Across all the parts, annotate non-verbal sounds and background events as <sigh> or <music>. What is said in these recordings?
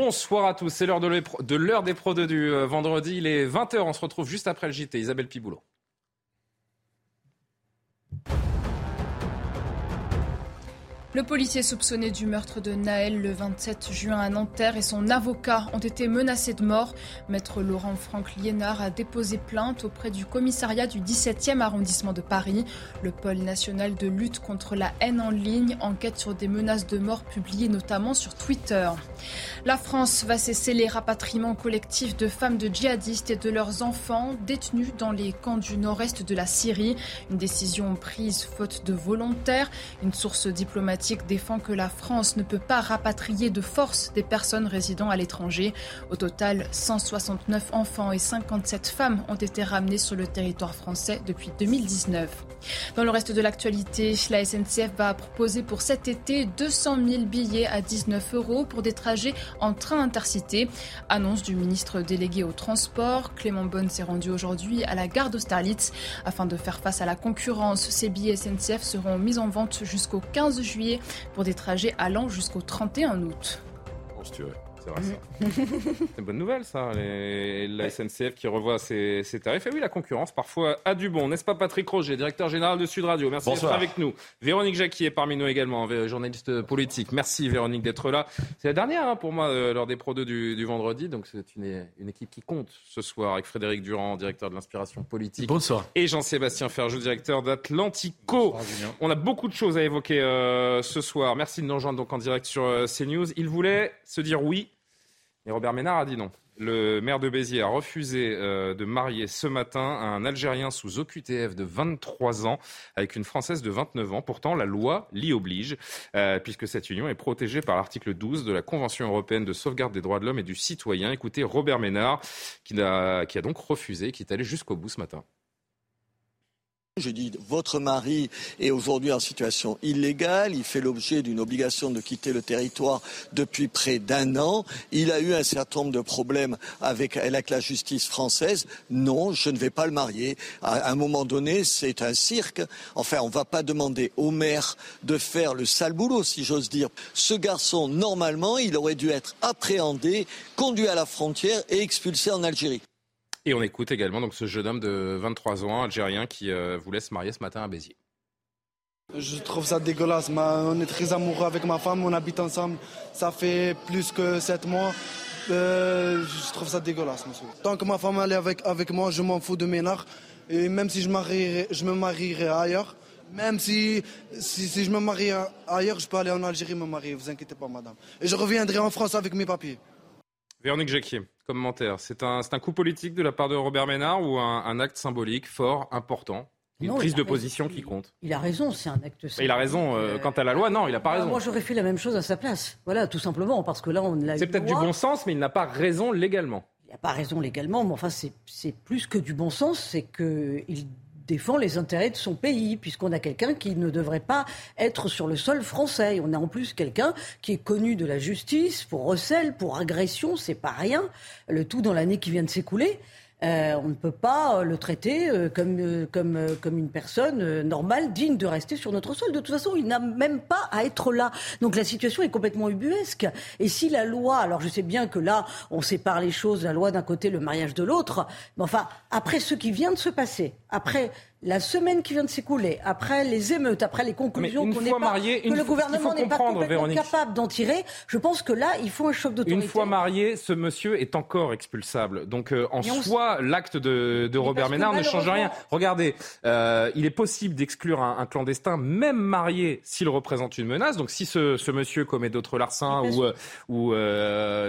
Bonsoir à tous, c'est l'heure de l'heure des pros du euh, vendredi, il est 20h, on se retrouve juste après le JT. Isabelle Piboulot. Le policier soupçonné du meurtre de Naël le 27 juin à Nanterre et son avocat ont été menacés de mort. Maître Laurent Franck Liénard a déposé plainte auprès du commissariat du 17e arrondissement de Paris. Le pôle national de lutte contre la haine en ligne enquête sur des menaces de mort publiées notamment sur Twitter. La France va cesser les rapatriements collectifs de femmes de djihadistes et de leurs enfants détenus dans les camps du nord-est de la Syrie. Une décision prise faute de volontaires. Une source diplomatique défend que la France ne peut pas rapatrier de force des personnes résidant à l'étranger. Au total, 169 enfants et 57 femmes ont été ramenés sur le territoire français depuis 2019. Dans le reste de l'actualité, la SNCF va proposer pour cet été 200 000 billets à 19 euros pour des trajets en train intercité. Annonce du ministre délégué au transport. Clément Bonne s'est rendu aujourd'hui à la gare d'Austerlitz. Afin de faire face à la concurrence, ces billets SNCF seront mis en vente jusqu'au 15 juillet pour des trajets allant jusqu'au 31 août. <laughs> C'est une bonne nouvelle, ça. la SNCF qui revoit ses, tarifs. Et oui, la concurrence, parfois, a du bon. N'est-ce pas, Patrick Roger, directeur général de Sud Radio? Merci d'être avec nous. Véronique Jacqui est parmi nous également, journaliste politique. Merci, Véronique, d'être là. C'est la dernière hein, pour moi euh, lors des Pro 2 du, vendredi. Donc, c'est une, une, équipe qui compte ce soir avec Frédéric Durand, directeur de l'inspiration politique. Bonsoir. Et Jean-Sébastien Ferjou, directeur d'Atlantico. On a beaucoup de choses à évoquer euh, ce soir. Merci de nous rejoindre donc en direct sur euh, CNews. Il voulait se dire oui Robert Ménard a dit non. Le maire de Béziers a refusé euh, de marier ce matin un Algérien sous OQTF de 23 ans avec une Française de 29 ans. Pourtant, la loi l'y oblige, euh, puisque cette union est protégée par l'article 12 de la Convention européenne de sauvegarde des droits de l'homme et du citoyen. Écoutez Robert Ménard, qui a, qui a donc refusé, qui est allé jusqu'au bout ce matin. Je dis, votre mari est aujourd'hui en situation illégale, il fait l'objet d'une obligation de quitter le territoire depuis près d'un an, il a eu un certain nombre de problèmes avec, la justice française. Non, je ne vais pas le marier. À un moment donné, c'est un cirque. Enfin, on ne va pas demander au maire de faire le sale boulot, si j'ose dire. Ce garçon, normalement, il aurait dû être appréhendé, conduit à la frontière et expulsé en Algérie. Et on écoute également donc ce jeune homme de 23 ans, algérien, qui euh, voulait se marier ce matin à Béziers. Je trouve ça dégueulasse. on est très amoureux avec ma femme, on habite ensemble. Ça fait plus que 7 mois. Euh, je trouve ça dégueulasse, monsieur. Tant que ma femme est avec, avec moi, je m'en fous de Ménard. Et même si je, je me marierai ailleurs, même si, si, je me marie ailleurs, je peux aller en Algérie me marier, vous inquiétez pas, madame. Et je reviendrai en France avec mes papiers. Véronique Jacquier, commentaire. C'est un, un, coup politique de la part de Robert Ménard ou un, acte symbolique fort, important? Une prise de position qui compte. Il a raison, c'est un acte symbolique. Il a raison euh, quant à la loi, non, il n'a pas raison. Moi, j'aurais fait la même chose à sa place. Voilà, tout simplement, parce que là, on l'a. C'est peut-être du bon sens, mais il n'a pas raison légalement. Il n'a pas raison légalement, mais enfin, c'est plus que du bon sens, c'est qu'il défend les intérêts de son pays, puisqu'on a quelqu'un qui ne devrait pas être sur le sol français. On a en plus quelqu'un qui est connu de la justice pour recel, pour agression, c'est pas rien. Le tout dans l'année qui vient de s'écouler. Euh, on ne peut pas le traiter euh, comme, euh, comme, comme une personne normale, digne de rester sur notre sol. De toute façon, il n'a même pas à être là. Donc la situation est complètement ubuesque. Et si la loi, alors je sais bien que là, on sépare les choses, la loi d'un côté, le mariage de l'autre, mais enfin, après ce qui vient de se passer, après la semaine qui vient de s'écouler, après les émeutes, après les conclusions qu'on n'est pas, que le gouvernement n'est pas complètement capable d'en tirer, je pense que là, il faut un choc d'autorité. Une fois marié, ce monsieur est encore expulsable. Donc euh, en soi, l'acte de, Robert Ménard ne change rien. Regardez, euh, il est possible d'exclure un, clandestin, même marié, s'il représente une menace. Donc si ce, monsieur commet d'autres larcins ou, euh, ou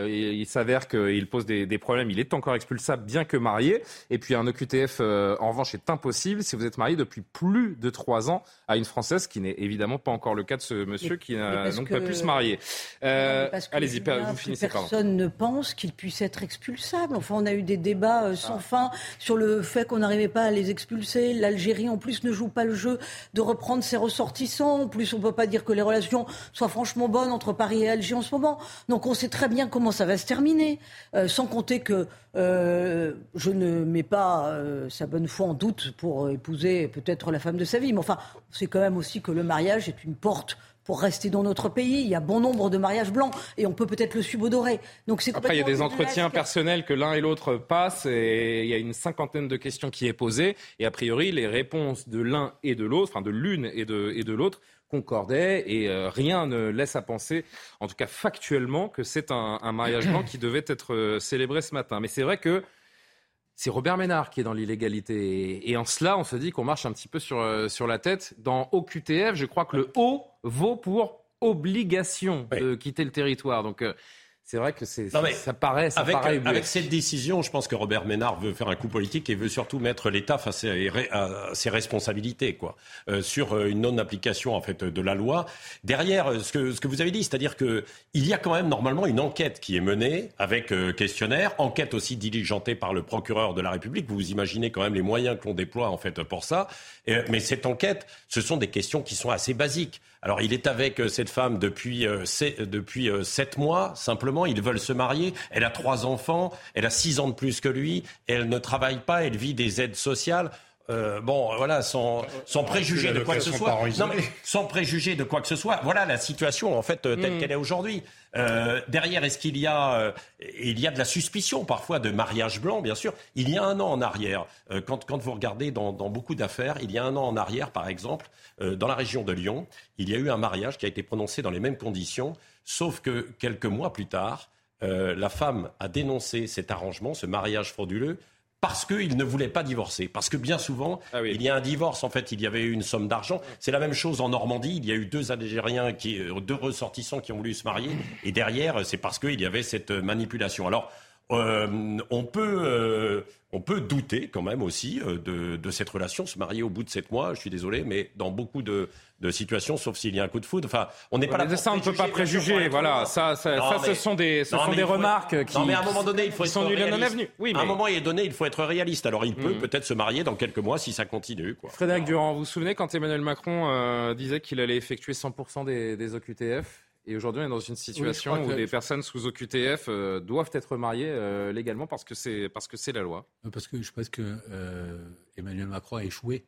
il, s'avère qu'il pose des, problèmes, il est encore expulsable, bien que marié. Et puis un OQTF, en revanche, est impossible vous êtes marié depuis plus de trois ans à une Française, qui n'est évidemment pas encore le cas de ce monsieur qui n'a donc pas pu se marier. Euh, Allez-y, vous finissez. Personne ne pense qu'il puisse être expulsable. Enfin, on a eu des débats euh, sans ah. fin sur le fait qu'on n'arrivait pas à les expulser. L'Algérie, en plus, ne joue pas le jeu de reprendre ses ressortissants. En plus, on ne peut pas dire que les relations soient franchement bonnes entre Paris et Alger en ce moment. Donc, on sait très bien comment ça va se terminer. Euh, sans compter que euh, je ne mets pas sa bonne foi en doute pour épouser peut-être la femme de sa vie. Mais enfin, c'est quand même aussi que le mariage est une porte pour rester dans notre pays. Il y a bon nombre de mariages blancs et on peut peut-être le subodorer. Donc c'est Après, il y a des entretiens personnels que l'un et l'autre passent et il y a une cinquantaine de questions qui est posée. Et a priori, les réponses de l'un et de l'autre, enfin de l'une et de, et de l'autre, concordaient et euh, rien ne laisse à penser, en tout cas factuellement, que c'est un, un mariage blanc qui devait être euh, célébré ce matin. Mais c'est vrai que c'est Robert Ménard qui est dans l'illégalité. Et, en cela, on se dit qu'on marche un petit peu sur, euh, sur la tête. Dans OQTF, je crois que le O vaut pour obligation de quitter le territoire. Donc, euh, c'est vrai que c'est, ça paraît, ça avec, paraît avec cette décision, je pense que Robert Ménard veut faire un coup politique et veut surtout mettre l'État face à ses responsabilités, quoi, euh, sur euh, une non-application en fait de la loi. Derrière euh, ce que ce que vous avez dit, c'est-à-dire que il y a quand même normalement une enquête qui est menée avec questionnaire, enquête aussi diligentée par le procureur de la République. Vous vous imaginez quand même les moyens qu'on déploie en fait pour ça. mais cette enquête, ce sont des questions qui sont assez basiques. Alors il est avec cette femme depuis depuis sept mois simplement ils veulent se marier. Elle a trois enfants, elle a six ans de plus que lui, elle ne travaille pas, elle vit des aides sociales. Euh, bon, voilà, sans, sans préjuger de quoi que ce soit. Non, mais sans préjuger de quoi que ce soit. Voilà la situation, en fait, telle mm. qu'elle est aujourd'hui. Euh, derrière, est-ce qu'il y a, euh, il y a de la suspicion parfois de mariage blanc, bien sûr? Il y a un an en arrière, quand, quand vous regardez dans, dans beaucoup d'affaires, il y a un an en arrière, par exemple, dans la région de Lyon, il y a eu un mariage qui a été prononcé dans les mêmes conditions Sauf que quelques mois plus tard, euh, la femme a dénoncé cet arrangement, ce mariage frauduleux, parce qu'il ne voulait pas divorcer. Parce que bien souvent, ah il y a un divorce, en fait, il y avait eu une somme d'argent. C'est la même chose en Normandie. Il y a eu deux Algériens, qui, euh, deux ressortissants qui ont voulu se marier. Et derrière, c'est parce qu'il y avait cette manipulation. Alors, euh, on peut on peut douter quand même aussi euh, de, cette relation, se marier au bout de sept mois, je suis désolé, mais dans beaucoup de, situations, sauf s'il y a un coup de foudre. Enfin, on n'est pas là. ça, on ne peut pas préjuger. Voilà, ça, ça, ce sont des, ce sont des remarques qui. Non, mais à un moment donné, il faut être réaliste. Oui, À un moment donné, il faut être réaliste. Alors, il peut mm. peut-être se marier dans quelques mois si ça continue. Quoi. Frédéric Durand, vous vous souvenez quand Emmanuel Macron euh, disait qu'il allait effectuer 100% des, des OQTF et aujourd'hui, on est dans une situation où les personnes sous OQTF euh, doivent être mariées euh, légalement parce que c'est parce que c'est la loi. Parce que je pense que euh, Emmanuel Macron a échoué.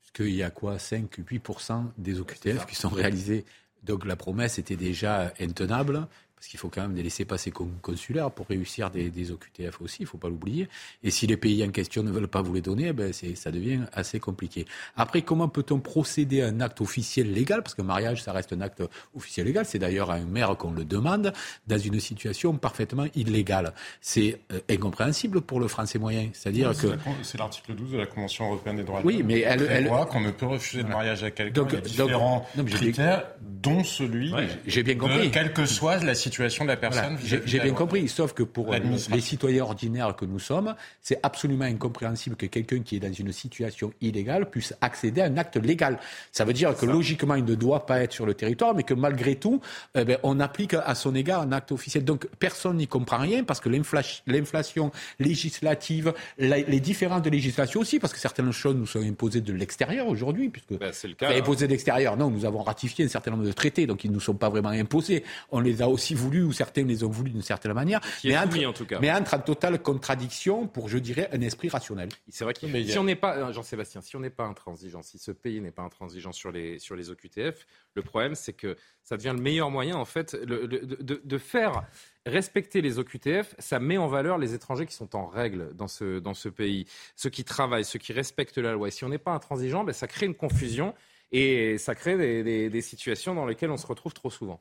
Puisqu'il y a quoi 5-8% des OQTF qui sont réalisés. Donc la promesse était déjà intenable parce qu'il faut quand même des laisser passer consulaires pour réussir des, des OQTF aussi, il ne faut pas l'oublier. Et si les pays en question ne veulent pas vous les donner, eh ben ça devient assez compliqué. Après, comment peut-on procéder à un acte officiel légal? Parce qu'un mariage, ça reste un acte officiel légal. C'est d'ailleurs à un maire qu'on le demande dans une situation parfaitement illégale. C'est euh, incompréhensible pour le français moyen. C'est-à-dire que... C'est l'article 12 de la Convention européenne des droits de l'homme. Oui, mais elle... elle... qu'on ne peut refuser de mariage à quelqu'un donc, différents critères, dont celui j'ai bien compris. quelle que soit la situation situation de la personne. J'ai bien compris, sauf que pour euh, les citoyens ordinaires que nous sommes, c'est absolument incompréhensible que quelqu'un qui est dans une situation illégale puisse accéder à un acte légal. Ça veut dire que logiquement, il ne doit pas être sur le territoire, mais que malgré tout, eh ben, on applique à son égard un acte officiel. Donc personne n'y comprend rien parce que l'inflation législative, les différentes législations aussi, parce que certaines choses nous sont imposées de l'extérieur aujourd'hui, puisque ben, c'est le cas. Imposées de l'extérieur, non, nous avons ratifié un certain nombre de traités, donc ils ne nous sont pas vraiment imposés. On les a aussi voulu ou certains les ont voulu d'une certaine manière, mais entre, en tout cas. mais entre en totale contradiction pour, je dirais, un esprit rationnel. C'est vrai que si on n'est pas, euh, Jean-Sébastien, si on n'est pas intransigeant, si ce pays n'est pas intransigeant sur les, sur les OQTF, le problème c'est que ça devient le meilleur moyen en fait de, de, de, faire respecter les OQTF, ça met en valeur les étrangers qui sont en règle dans ce, dans ce pays, ceux qui travaillent, ceux qui respectent la loi. Et si on n'est pas intransigeant, ben, ça crée une confusion et ça crée des, des situations dans lesquelles on se retrouve trop souvent.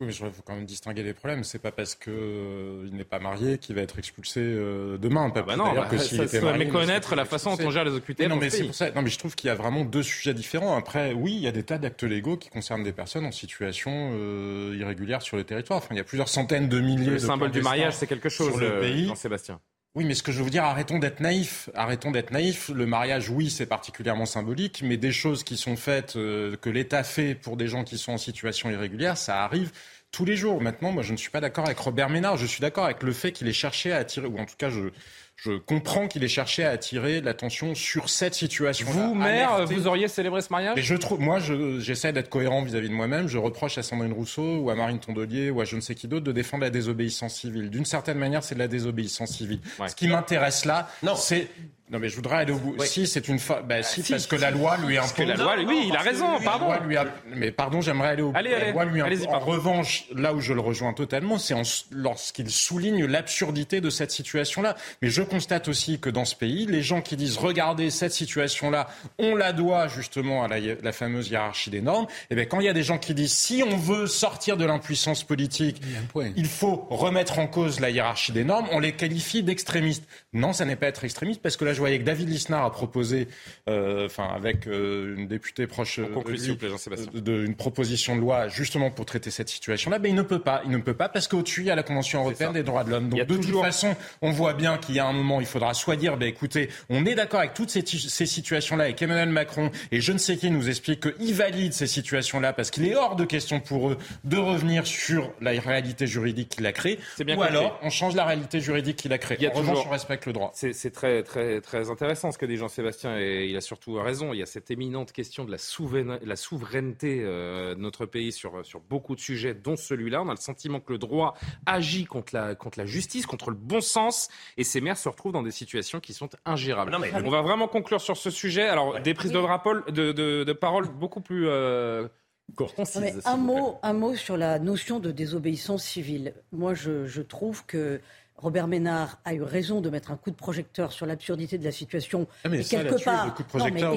Oui, mais il faut quand même distinguer les problèmes. C'est pas parce qu'il euh, n'est pas marié qu'il va être expulsé euh, demain. Pas ah bah non, bah, que était marié, la façon dont on gère les OQTF. Non, mais c'est pour ça. Non, mais je trouve qu'il y a vraiment deux sujets différents. Après, oui, il y a des tas d'actes légaux qui concernent des personnes en situation euh, irrégulière sur le territoire. Enfin, il y a plusieurs centaines de milliers. Le symbole du mariage, c'est quelque chose. Sur le pays. Sébastien. Oui, mais ce que je veux vous dire, arrêtons d'être naïfs. Arrêtons d'être naïfs. Le mariage, oui, c'est particulièrement symbolique, mais des choses qui sont faites, euh, que l'État fait pour des gens qui sont en situation irrégulière, ça arrive tous les jours. Maintenant, moi, je ne suis pas d'accord avec Robert Ménard. Je suis d'accord avec le fait qu'il ait cherché à attirer, ou en tout cas, je, je comprends qu'il ait cherché à attirer l'attention sur cette situation. Vous, maire, vous auriez célébré ce mariage? Mais je trouve, moi, j'essaie d'être cohérent vis-à-vis de moi-même. Je reproche à Sandrine Rousseau ou à Marine Tondelier ou à je ne sais qui d'autre de défendre la désobéissance civile. D'une certaine manière, c'est de la désobéissance civile. Ce qui m'intéresse là, c'est non, mais je voudrais aller au bout. Si, c'est une fa... bah, si, parce que la loi lui impose. la loi, oui, il a raison, pardon. Lui Mais pardon, j'aimerais aller au bout. Allez, allez, la loi lui En revanche, là où je le rejoins totalement, c'est en... lorsqu'il souligne l'absurdité de cette situation-là. Mais je constate aussi que dans ce pays, les gens qui disent regardez cette situation-là, on la doit justement à la, la fameuse hiérarchie des normes. Et eh bien, quand il y a des gens qui disent si on veut sortir de l'impuissance politique, il, il faut remettre en cause la hiérarchie des normes, on les qualifie d'extrémistes. Non, ça n'est pas être extrémiste parce que là, je voyais que David Lisnard a proposé, euh, enfin avec euh, une députée proche euh, de, une proposition de loi justement pour traiter cette situation-là, mais il ne peut pas. Il ne peut pas parce qu'au-dessus il y a la Convention européenne des droits de l'homme. Donc de toute façon, on voit bien qu'il y a un moment, il faudra soit dire, ben écoutez, on est d'accord avec toutes ces, ces situations-là, et qu'Emmanuel Macron et je ne sais qui nous explique qu'il valide ces situations-là parce qu'il est hors de question pour eux de revenir sur la réalité juridique qu'il a créée. Ou alors on change la réalité juridique qu'il a créée. En revanche, on respecte le droit. C'est très très très intéressant ce que dit Jean-Sébastien et il a surtout raison. Il y a cette éminente question de la, la souveraineté euh, de notre pays sur, sur beaucoup de sujets, dont celui-là. On a le sentiment que le droit agit contre la, contre la justice, contre le bon sens et ces maires se retrouvent dans des situations qui sont ingérables. On va vraiment conclure sur ce sujet. Alors, des prises de, de, de, parole beaucoup plus. Euh, un, mot, un mot sur la notion de désobéissance civile. Moi, je, je trouve que Robert Ménard a eu raison de mettre un coup de projecteur sur l'absurdité de la situation ah, et, quelque part,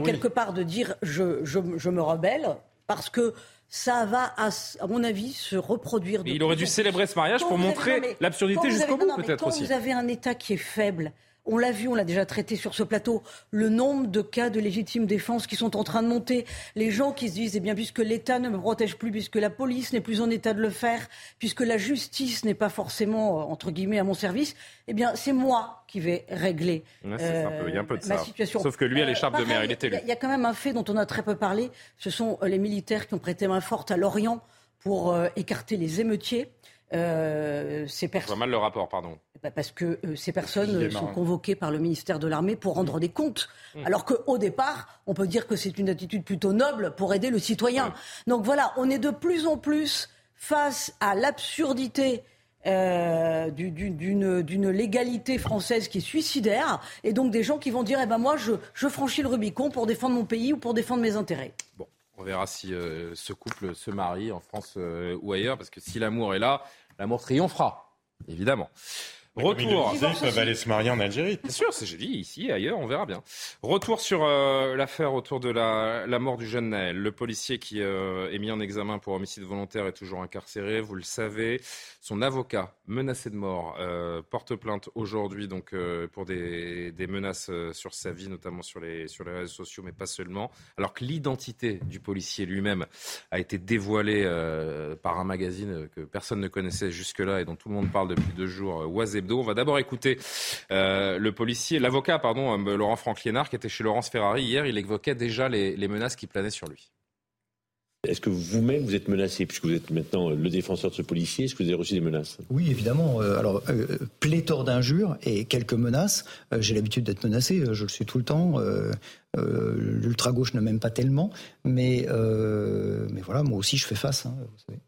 quelque part de dire je, je, me rebelle parce que ça va, à, mon avis, se reproduire. il aurait dû célébrer ce mariage pour montrer l'absurdité jusqu'au bout, peut-être aussi. Vous avez un État qui est faible, on l'a vu, on l'a déjà traité sur ce plateau, le nombre de cas de légitime défense qui sont en train de monter. Les gens qui se disent, eh bien, puisque l'État ne me protège plus, puisque la police n'est plus en état de le faire, puisque la justice n'est pas forcément, euh, entre guillemets, à mon service, eh bien, c'est moi qui vais régler euh, ma situation. Sauf que lui, à l'écharpe de mer, il était élu. Il y a quand même un fait dont on a très peu parlé. Ce sont euh, les militaires qui ont prêté main forte à Lorient pour écarter les émeutiers. Euh, ces personnes. mal le rapport, pardon. Bah, parce que euh, ces personnes sont convoquées par le ministère de l'Armée pour rendre des comptes. Mmh. Alors qu'au départ, on peut dire que c'est une attitude plutôt noble pour aider le citoyen. Donc voilà, on est de plus en plus face à l'absurdité euh, d'une légalité française qui est suicidaire, et donc des gens qui vont dire, eh ben moi, je, je franchis le Rubicon pour défendre mon pays ou pour défendre mes intérêts. Bon. On verra si ce couple se marie en France ou ailleurs, parce que si l'amour est là, l'amour triomphera, évidemment. Retour. Ils, peuvent aller se marier en Algérie. Bien sûr, j'ai dit ici, ailleurs, on verra bien. Retour sur euh, l'affaire autour de la, la, mort du jeune Naël. Le policier qui euh, est mis en examen pour homicide volontaire est toujours incarcéré, vous le savez. Son avocat, menacé de mort, euh, porte plainte aujourd'hui donc pour des, des menaces sur sa vie, notamment sur les sur les réseaux sociaux, mais pas seulement. Alors que l'identité du policier lui-même a été dévoilée par un magazine que personne ne connaissait jusque-là et dont tout le monde parle depuis deux jours, Oisé on va d'abord écouter euh, le policier, l'avocat, pardon, euh, Laurent Franck-Liénard, qui était chez Laurence Ferrari hier. Il évoquait déjà les, menaces qui planaient sur lui. Est-ce que vous-même vous êtes menacé, puisque vous êtes maintenant le défenseur de ce policier Est-ce que vous avez reçu des menaces? Oui, évidemment. Euh, alors, pléthore d'injures et quelques menaces. J'ai l'habitude d'être menacé, je le suis tout le temps. L'ultra-gauche ne m'aime pas tellement. Mais, mais voilà, moi aussi, je fais face. Hein, vous savez.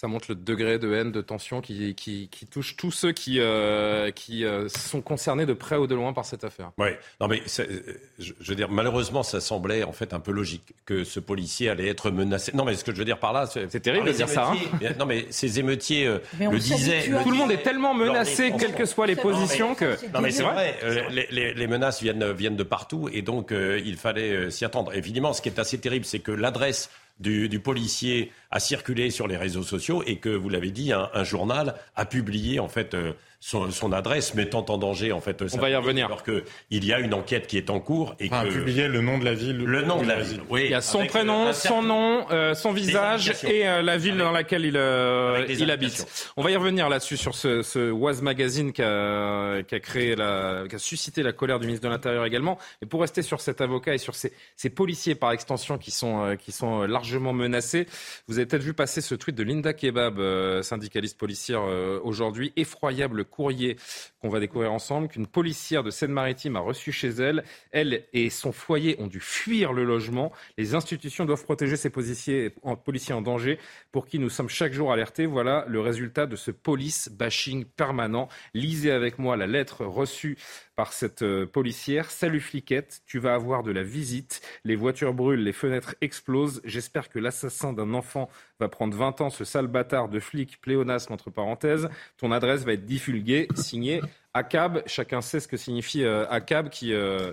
Ça montre le degré de haine, de tension qui, qui, touche tous ceux qui, euh, qui euh, sont concernés de près ou de loin par cette affaire. Oui, non mais je, veux dire, malheureusement, ça semblait en fait un peu logique que ce policier allait être menacé. Non mais ce que je veux dire par là, c'est terrible de dire ça. Hein. non mais ces émeutiers euh, le disaient. Tout le monde est tellement menacé, quelles que soient les positions, que. Non mais c'est vrai, les, les, les, menaces viennent, viennent de partout et donc il fallait s'y attendre. Évidemment, ce qui est assez terrible, c'est que l'adresse du, policier a circulé sur les réseaux sociaux et que, vous l'avez dit, un, journal a publié en fait euh, son, son adresse, mettant en danger en fait. On va y revenir. Alors que il y a une enquête qui est en cours et Enfin, que publier le nom de la ville. le nom de la ville. Oui, Il y a son avec, prénom, euh, son nom, euh, son visage et euh, la ville Avec- dans laquelle il, euh, habite. On va y revenir là-dessus sur ce, ce Was Magazine qui a, qui a créé la, qui a suscité la colère du ministre de l'Intérieur également. Mais pour rester sur cet avocat et sur ces, ces policiers par extension qui sont, euh, qui sont largement menacés, vous avez peut-être vu passer ce tweet de Linda Kebab, euh, syndicaliste policière euh, aujourd'hui. Effroyable courrier qu'on va découvrir ensemble, qu'une policière de Seine-Maritime a reçu chez elle. Elle et son foyer ont dû fuir le logement. Les institutions doivent protéger ces policiers en, danger pour qui nous sommes chaque jour alertés. Voilà le résultat de ce police bashing permanent. Lisez avec moi la lettre reçue par cette euh, policière. Salut fliquette, tu vas avoir de la visite. Les voitures brûlent, les fenêtres explosent. J'espère que l'assassin d'un enfant va prendre 20 ans, ce sale bâtard de flic, pléonasme entre parenthèses. Ton adresse va être divulguée, signée ACAB. Chacun sait ce que signifie euh, ACAB qui... euh,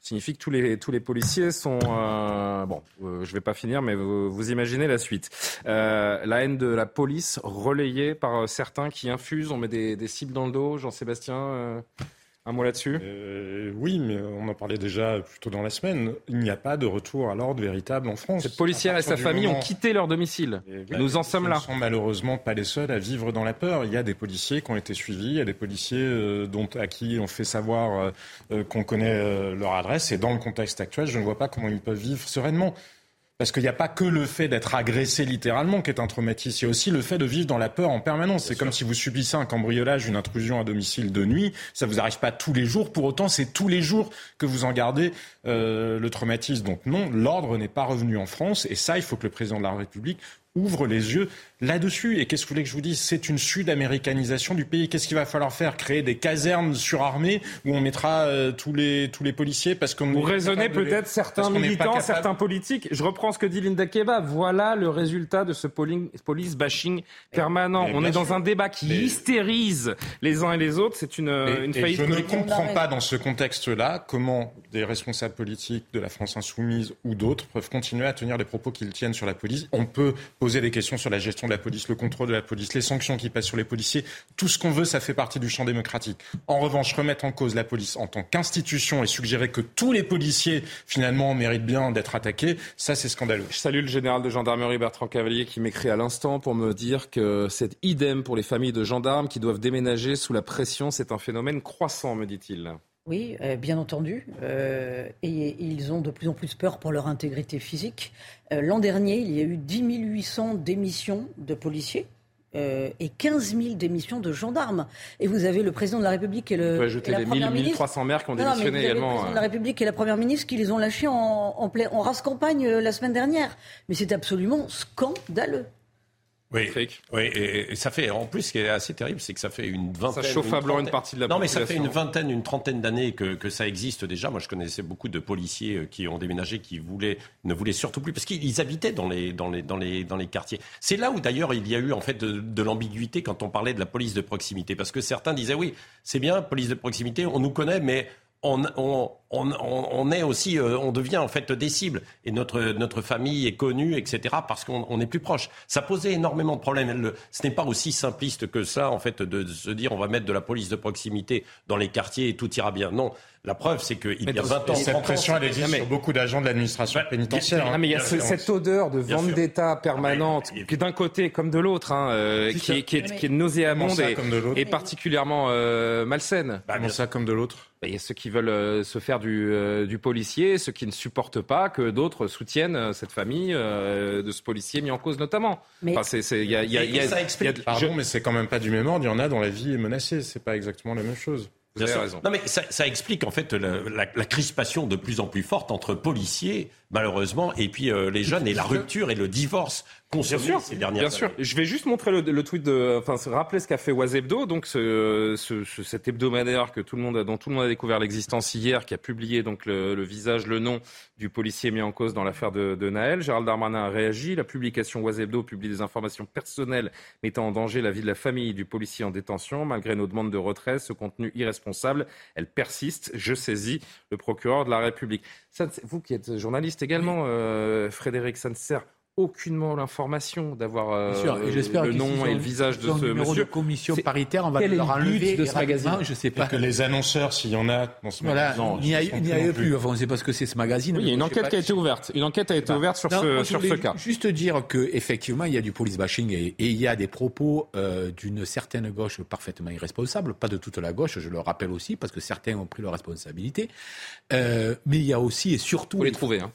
signifie que tous les, tous les policiers sont... bon, je vais pas finir, mais vous, imaginez la suite. La haine de la police relayée par certains qui infusent, on met des, des cibles dans le dos. Jean-Sébastien, un mot là-dessus? Euh, oui, mais on en parlait déjà plus tôt dans la semaine. Il n'y a pas de retour à l'ordre véritable en France. Cette policière et sa famille ont quitté leur domicile. Et nous en sommes là. ne sont malheureusement pas les seuls à vivre dans la peur. Il y a des policiers qui ont été suivis, il y a des policiers euh, dont, à qui on fait savoir euh, euh, qu'on connaît euh, leur adresse. Et dans le contexte actuel, je ne vois pas comment ils peuvent vivre sereinement. Parce qu'il n'y a pas que le fait d'être agressé littéralement qui est un traumatisme, il y a aussi le fait de vivre dans la peur en permanence. C'est comme si vous subissez un cambriolage, une intrusion à domicile de nuit. Ça vous arrive pas tous les jours. Pour autant, c'est tous les jours que vous en gardez euh, le traumatisme. Donc non, l'ordre n'est pas revenu en France. Et ça, il faut que le président de la République ouvre les yeux là-dessus. Et qu'est-ce que vous voulez que je vous dise? C'est une sud-américanisation du pays. Qu'est-ce qu'il va falloir faire? Créer des casernes surarmées où on mettra euh, tous les tous les policiers parce qu'on Vous raisonnez les- peut-être certains militants, capable- certains politiques. Je reprends ce que dit Linda Keba. Voilà le résultat de ce poli- police bashing permanent. On est dans sûr. un débat qui Mais- hystérise les uns et les autres. C'est une, une et faillite je ne comprends pas dans ce contexte-là comment des responsables politiques de la France insoumise ou d'autres peuvent continuer à tenir les propos qu'ils tiennent sur la police. On peut poser des questions sur la gestion de la police, le contrôle de la police, les sanctions qui passent sur les policiers. Tout ce qu'on veut, ça fait partie du champ démocratique. En revanche, remettre en cause la police en tant qu'institution et suggérer que tous les policiers, finalement, méritent bien d'être attaqués, ça, c'est scandaleux. Je salue le général de gendarmerie Bertrand Cavalier qui m'écrit à l'instant pour me dire que c'est idem pour les familles de gendarmes qui doivent déménager sous la pression. C'est un phénomène croissant, me dit-il. Oui, euh, bien entendu. Euh, et ils ont de plus en plus peur pour leur intégrité physique. Euh, L'an dernier, il y a eu 10 800 démissions de policiers. et 15 000 démissions de gendarmes. Et vous avez le président de la République et, On le, peut et ajouter la les première 1000, ministre. 1300 maires qui ont Non, non, mais démissionné vous avez Le également. président de la. République et la première ministre qui les ont lâchés en, en, en race campagne la semaine dernière. Mais c'est absolument scandaleux. Oui, oui et, et ça fait, en plus, ce qui est assez terrible, c'est que ça fait une vingtaine. Ça chauffe à blanc une partie de la Non, mais ça fait une vingtaine, une trentaine d'années que, que ça existe déjà. Moi, je connaissais beaucoup de policiers euh, qui ont déménagé, qui voulaient, ne voulaient surtout plus, parce qu'ils habitaient dans les, dans les, dans les, dans les quartiers. C'est là où, d'ailleurs, il y a eu, en fait, de, de l'ambiguïté quand on parlait de la police de proximité. Parce que certains disaient, oui, c'est bien, police de proximité, on nous connaît, mais on, on, on, on est aussi, euh, on devient en fait des cibles. Et notre, notre famille est connue, etc., parce qu'on on est plus proche. Ça posait énormément de problèmes. Le- ce n'est pas aussi simpliste que ça, en fait, de se dire on va mettre de la police de proximité dans les quartiers et tout ira bien. Non. La preuve, c'est qu'il y a 20 ans, Et cette 30 ans, pression, elle existe Non, mais- sur beaucoup d'agents de l'administration pénitentiaire. Hein. mais il y a ce- cette odeur de vendetta permanente, Ah, qui d'un côté comme de l'autre, hein, euh, qui, est, qui, est, qui est nauséabonde et, particulièrement euh, malsaine. Bah, Comment ça, comme de l'autre Il y a ceux qui veulent euh, se faire du, euh, du policier, ceux qui ne supportent pas que d'autres soutiennent euh, cette famille euh, de ce policier mis en cause notamment. Mais- Enfin, c'est- c'est- il y a- il y a- Et- il y a- et ça il y a- explique. Pardon, mais c'est quand même pas du même ordre. Il y en a dont la vie est menacée. C'est pas exactement la même chose. Vous avez raison. Non, mais ça, ça explique en fait la, la- la crispation de plus en plus forte entre policiers, malheureusement, et puis euh, les jeunes, et la rupture et le divorce consommé Bien sûr, ces dernières bien sûr. Je vais juste montrer le, le tweet de, enfin, rappeler ce qu'a fait Oisebdo, donc ce, ce- ce- cet hebdomadaire que tout le monde a, dont tout le monde a découvert l'existence hier, qui a publié donc le, le visage, le nom du policier mis en cause dans l'affaire de, de Naël. Gérald Darmanin a réagi. La publication Oisebdo publie des informations personnelles mettant en danger la vie de la famille du policier en détention. Malgré nos demandes de retrait, ce contenu irresponsable, elle persiste. Je saisis le procureur de la République. Ça, vous qui êtes journaliste également, euh, Frédéric, ça ne sert aucunement l'information d'avoir euh, et le nom et le visage de ce monsieur. de commission paritaire, on va quel leur enlever de ce magazine Je sais Et pas. que les annonceurs, s'il y en a dans ce Voilà, magasin, il n'y a, eu plus. plus. Enfin, on ne sait pas ce que c'est ce magazine. Oui, il y a une sais enquête pas qui a été ouverte. Une enquête a été ouverte sur Non, ce, moi, sur ce cas. Juste dire que effectivement, il y a du police bashing et, et il y a des propos euh, d'une certaine gauche parfaitement irresponsable, pas de toute la gauche, je le rappelle aussi, parce que certains ont pris leurs responsabilités. Euh, mais il y a aussi et surtout. Faut les trouver. Hein.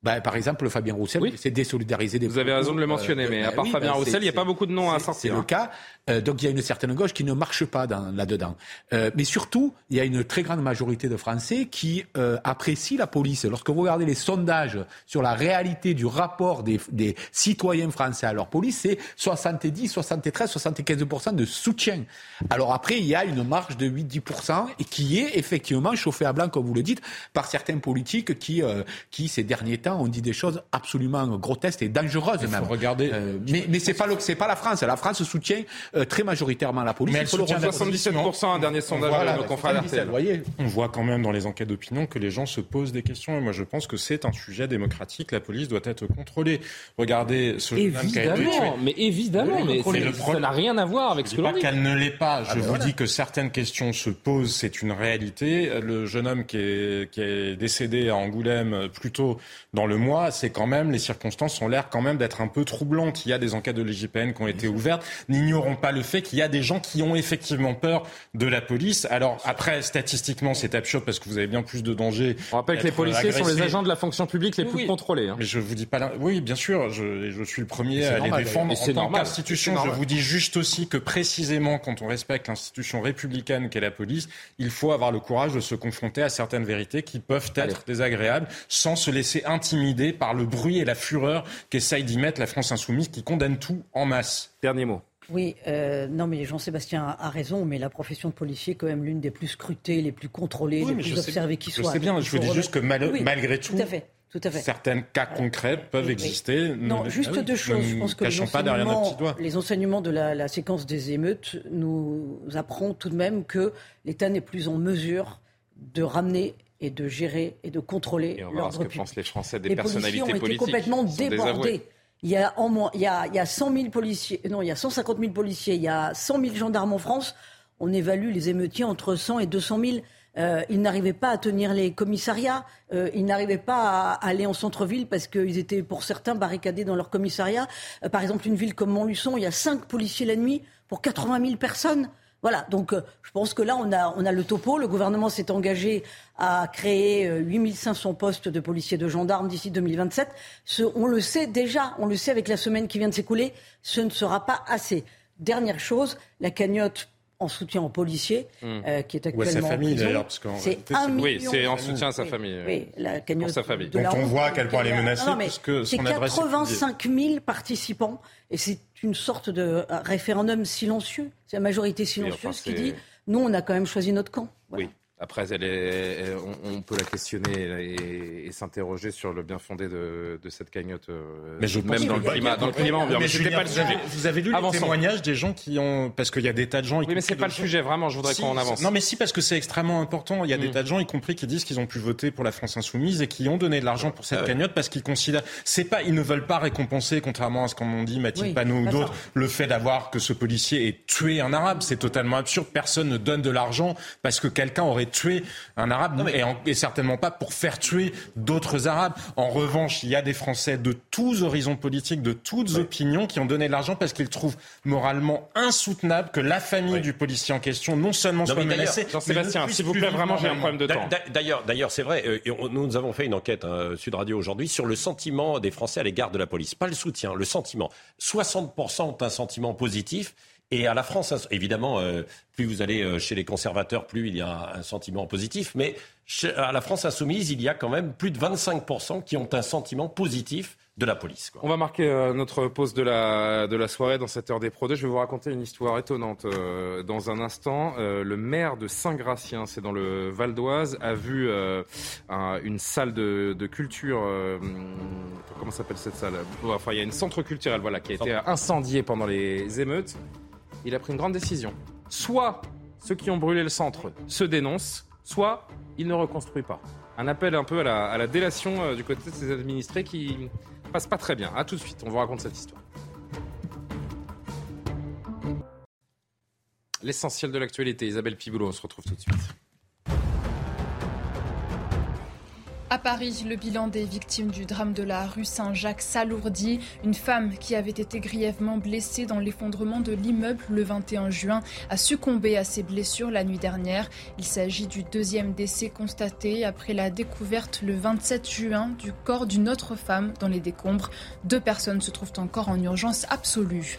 Bah, par exemple, Fabien Roussel, Oui. c'est désolidariser des Vous avez raison de le mentionner, euh, mais à part oui, Fabien bah, Roussel, il n'y a pas beaucoup de noms à sortir. C'est le hein. cas. Euh, donc il y a une certaine gauche qui ne marche pas dans- là-dedans. Euh, mais surtout, il y a une très grande majorité de Français qui euh, apprécient la police. Lorsque vous regardez les sondages sur la réalité du rapport des, des citoyens français à leur police, c'est 70, 73, 75% de soutien. Alors après, il y a une marge de 8-10% et qui est effectivement chauffée à blanc, comme vous le dites, par certains politiques qui, euh, qui ces derniers temps, ont dit des choses absolument grotesques et dangereuses même. regarder. Euh, mais mais c'est pas le- pas la France. La France soutient euh, très majoritairement la police. Mais elle soutient la reconnaître. 77%, un dernier sondage Voilà, de nos confrères 77, d'RTL. vous voyez. On voit quand même dans les enquêtes d'opinion que les gens se posent des questions. Et moi, je pense que c'est un sujet démocratique. La police doit être contrôlée. Regardez ce jeune homme qui a été tué. Évidemment, mais évidemment, mais le ça problème- n'a rien à voir avec Je ce que l'on pas dit. qu'elle ne l'est pas. Je ben vous voilà. dis que certaines questions se posent. C'est une réalité. Le jeune homme qui est, qui est décédé à Angoulême euh, plus tôt dans le mois, c'est quand même, les circonstances ont l'air quand même d'être un peu troublantes. Il y a des enquêtes de l'IGPN qui ont été ouvertes. N'ignorons pas le fait qu'il y a des gens qui ont effectivement peur de la police. Alors après, statistiquement, c'est absurde parce que vous avez bien plus de danger. On rappelle que les policiers sont les agents de la fonction publique les Oui, plus oui. contrôlés. hein. Mais je vous dis pas. Oui, bien sûr, je, je suis le premier à normal, les défendre en tant qu'institution. Je vous dis juste aussi que précisément quand on respecte l'institution républicaine qu'est la police, il faut avoir le courage de se confronter à certaines vérités qui peuvent être Allez. désagréables sans se laisser intimider par le bruit et la fureur qu'essaye d'y mettre la France insoumise qui condamne tout en masse. Dernier mot. Oui, euh, non, mais Jean-Sébastien a, raison, mais la profession de policier est quand même l'une des plus scrutées, les plus contrôlées, Oui, les plus je sais- observées qui je soient. sais bien, je vous dis juste que mal- remettre- Oui, malgré tout, Tout à fait, tout à fait. Certains cas concrets peuvent oui. exister. Non, juste Ah deux choses. Je pense que les pas enseignements, les de la, la séquence des émeutes nous apprend tout de même que l'État n'est plus en mesure de ramener et de gérer et de contrôler Et on ce l'ordre que public. pensent les Français des les personnalités ont été politiques. complètement débordés. Il y a en moins, il y a, il y a 100 000 policiers, non, il y a 150 000 policiers, il y a 100 000 gendarmes en France. On évalue les émeutiers entre 100 et 200 000. Euh, ils n'arrivaient pas à tenir les commissariats, euh, ils n'arrivaient pas à aller en centre-ville parce qu'ils étaient pour certains barricadés dans leur commissariat. Euh, par exemple, une ville comme Montluçon, il y a 5 policiers la nuit pour 80 000 personnes. Voilà, donc euh, je pense que là, on a, on a le topo. Le gouvernement s'est engagé à créer euh, 8500 postes de policiers et de gendarmes d'ici 2027. Ce, on le sait déjà, on le sait avec la semaine qui vient de s'écouler, ce ne sera pas assez. Dernière chose, la cagnotte en soutien aux policiers, euh, qui est Ou à actuellement sa famille d'ailleurs, parce qu'en c'est. Oui, c'est en soutien à sa famille. Oui, la cagnotte sa famille. de la on voit à quel point elle est menacée, Non, mais puisque c'est son adresse est publiée. 85 000 participants et c'est une sorte de euh, référendum silencieux. C'est la majorité silencieuse enfin, qui c'est- dit nous, on a quand même choisi notre camp. Voilà. Oui. Après, elle est, elle- on, on peut la questionner et, et s'interroger sur le bien fondé de, de cette cagnotte, euh, Mais je pense même dans le climat, dans le climat mais ambiant. Mais pas le vous avez- sujet. Vous avez lu Avançons. les témoignages des gens qui ont. Parce qu'il y a des tas de gens. Oui, mais c'est pas le gens- sujet. Vraiment, je voudrais Si, qu'on avance. Non, mais si, parce que c'est extrêmement important. Il y a des Mm. tas de gens, y compris, qui disent qu'ils ont pu voter pour la France Insoumise et qui ont donné de l'argent pour cette Ah ouais. cagnotte parce qu'ils considèrent. C'est pas, ils ne veulent pas récompenser, contrairement à ce qu'en ont dit Mathilde Oui, Panot ou d'autres, le fait d'avoir que ce policier ait tué un arabe. C'est totalement absurde. Personne ne donne de l'argent parce que quelqu'un aurait tué un arabe et, en- et certainement pas pour faire tuer d'autres arabes. En revanche, il y a des Français de tous horizons politiques, de toutes opinions qui ont donné de l'argent parce qu'ils trouvent moralement insoutenable que la famille du policier en question non seulement Non, soit menacée, Jean-Sébastien, s'il vous plaît, vraiment, j'ai un problème de temps. D'a- d'a- D'ailleurs, d'ailleurs, c'est vrai. euh, et on- nous avons fait une enquête hein, Sud Radio aujourd'hui sur le sentiment des Français à l'égard de la police, pas le soutien, le sentiment. 60% ont un sentiment positif. Et à la France, évidemment, euh, plus vous allez euh, chez les conservateurs, plus il y a un sentiment positif. Mais à la France insoumise, il y a quand même plus de 25% qui ont un sentiment positif de la police. quoi. On va marquer euh, notre pause de la, de la soirée dans cette heure des Pro 2. Je vais vous raconter une histoire étonnante euh, dans un instant. Euh, le maire de Saint-Gratien, c'est dans le Val d'Oise, a vu un- une salle de, de culture. comment s'appelle cette salle? Enfin, il y a une centre culturel voilà, qui a été incendiée pendant les émeutes. Il a pris une grande décision. Soit ceux qui ont brûlé le centre se dénoncent, soit il ne reconstruit pas. Un appel un peu à la, délation euh, du côté de ces administrés qui passe pas très bien. À tout de suite, on vous raconte cette histoire. L'essentiel de l'actualité, Isabelle Piboulot, on se retrouve tout de suite. À Paris, le bilan des victimes du drame de la rue Saint-Jacques s'alourdit. Une femme qui avait été grièvement blessée dans l'effondrement de l'immeuble le 21 juin a succombé à ses blessures la nuit dernière. Il s'agit du deuxième décès constaté après la découverte le 27 juin du corps d'une autre femme dans les décombres. Deux personnes se trouvent encore en urgence absolue.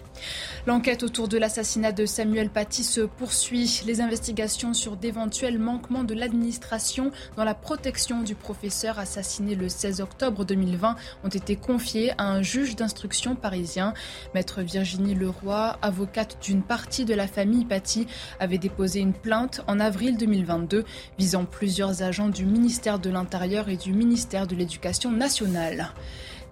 L'enquête autour de l'assassinat de Samuel Paty se poursuit. Les investigations sur d'éventuels manquements de l'administration dans la protection du professeur assassiné le 16 octobre 2020 ont été confiées à un juge d'instruction parisien. Maître Virginie Leroy, avocate d'une partie de la famille Paty, avait déposé une plainte en avril 2022 visant plusieurs agents du ministère de l'Intérieur et du ministère de l'Éducation nationale.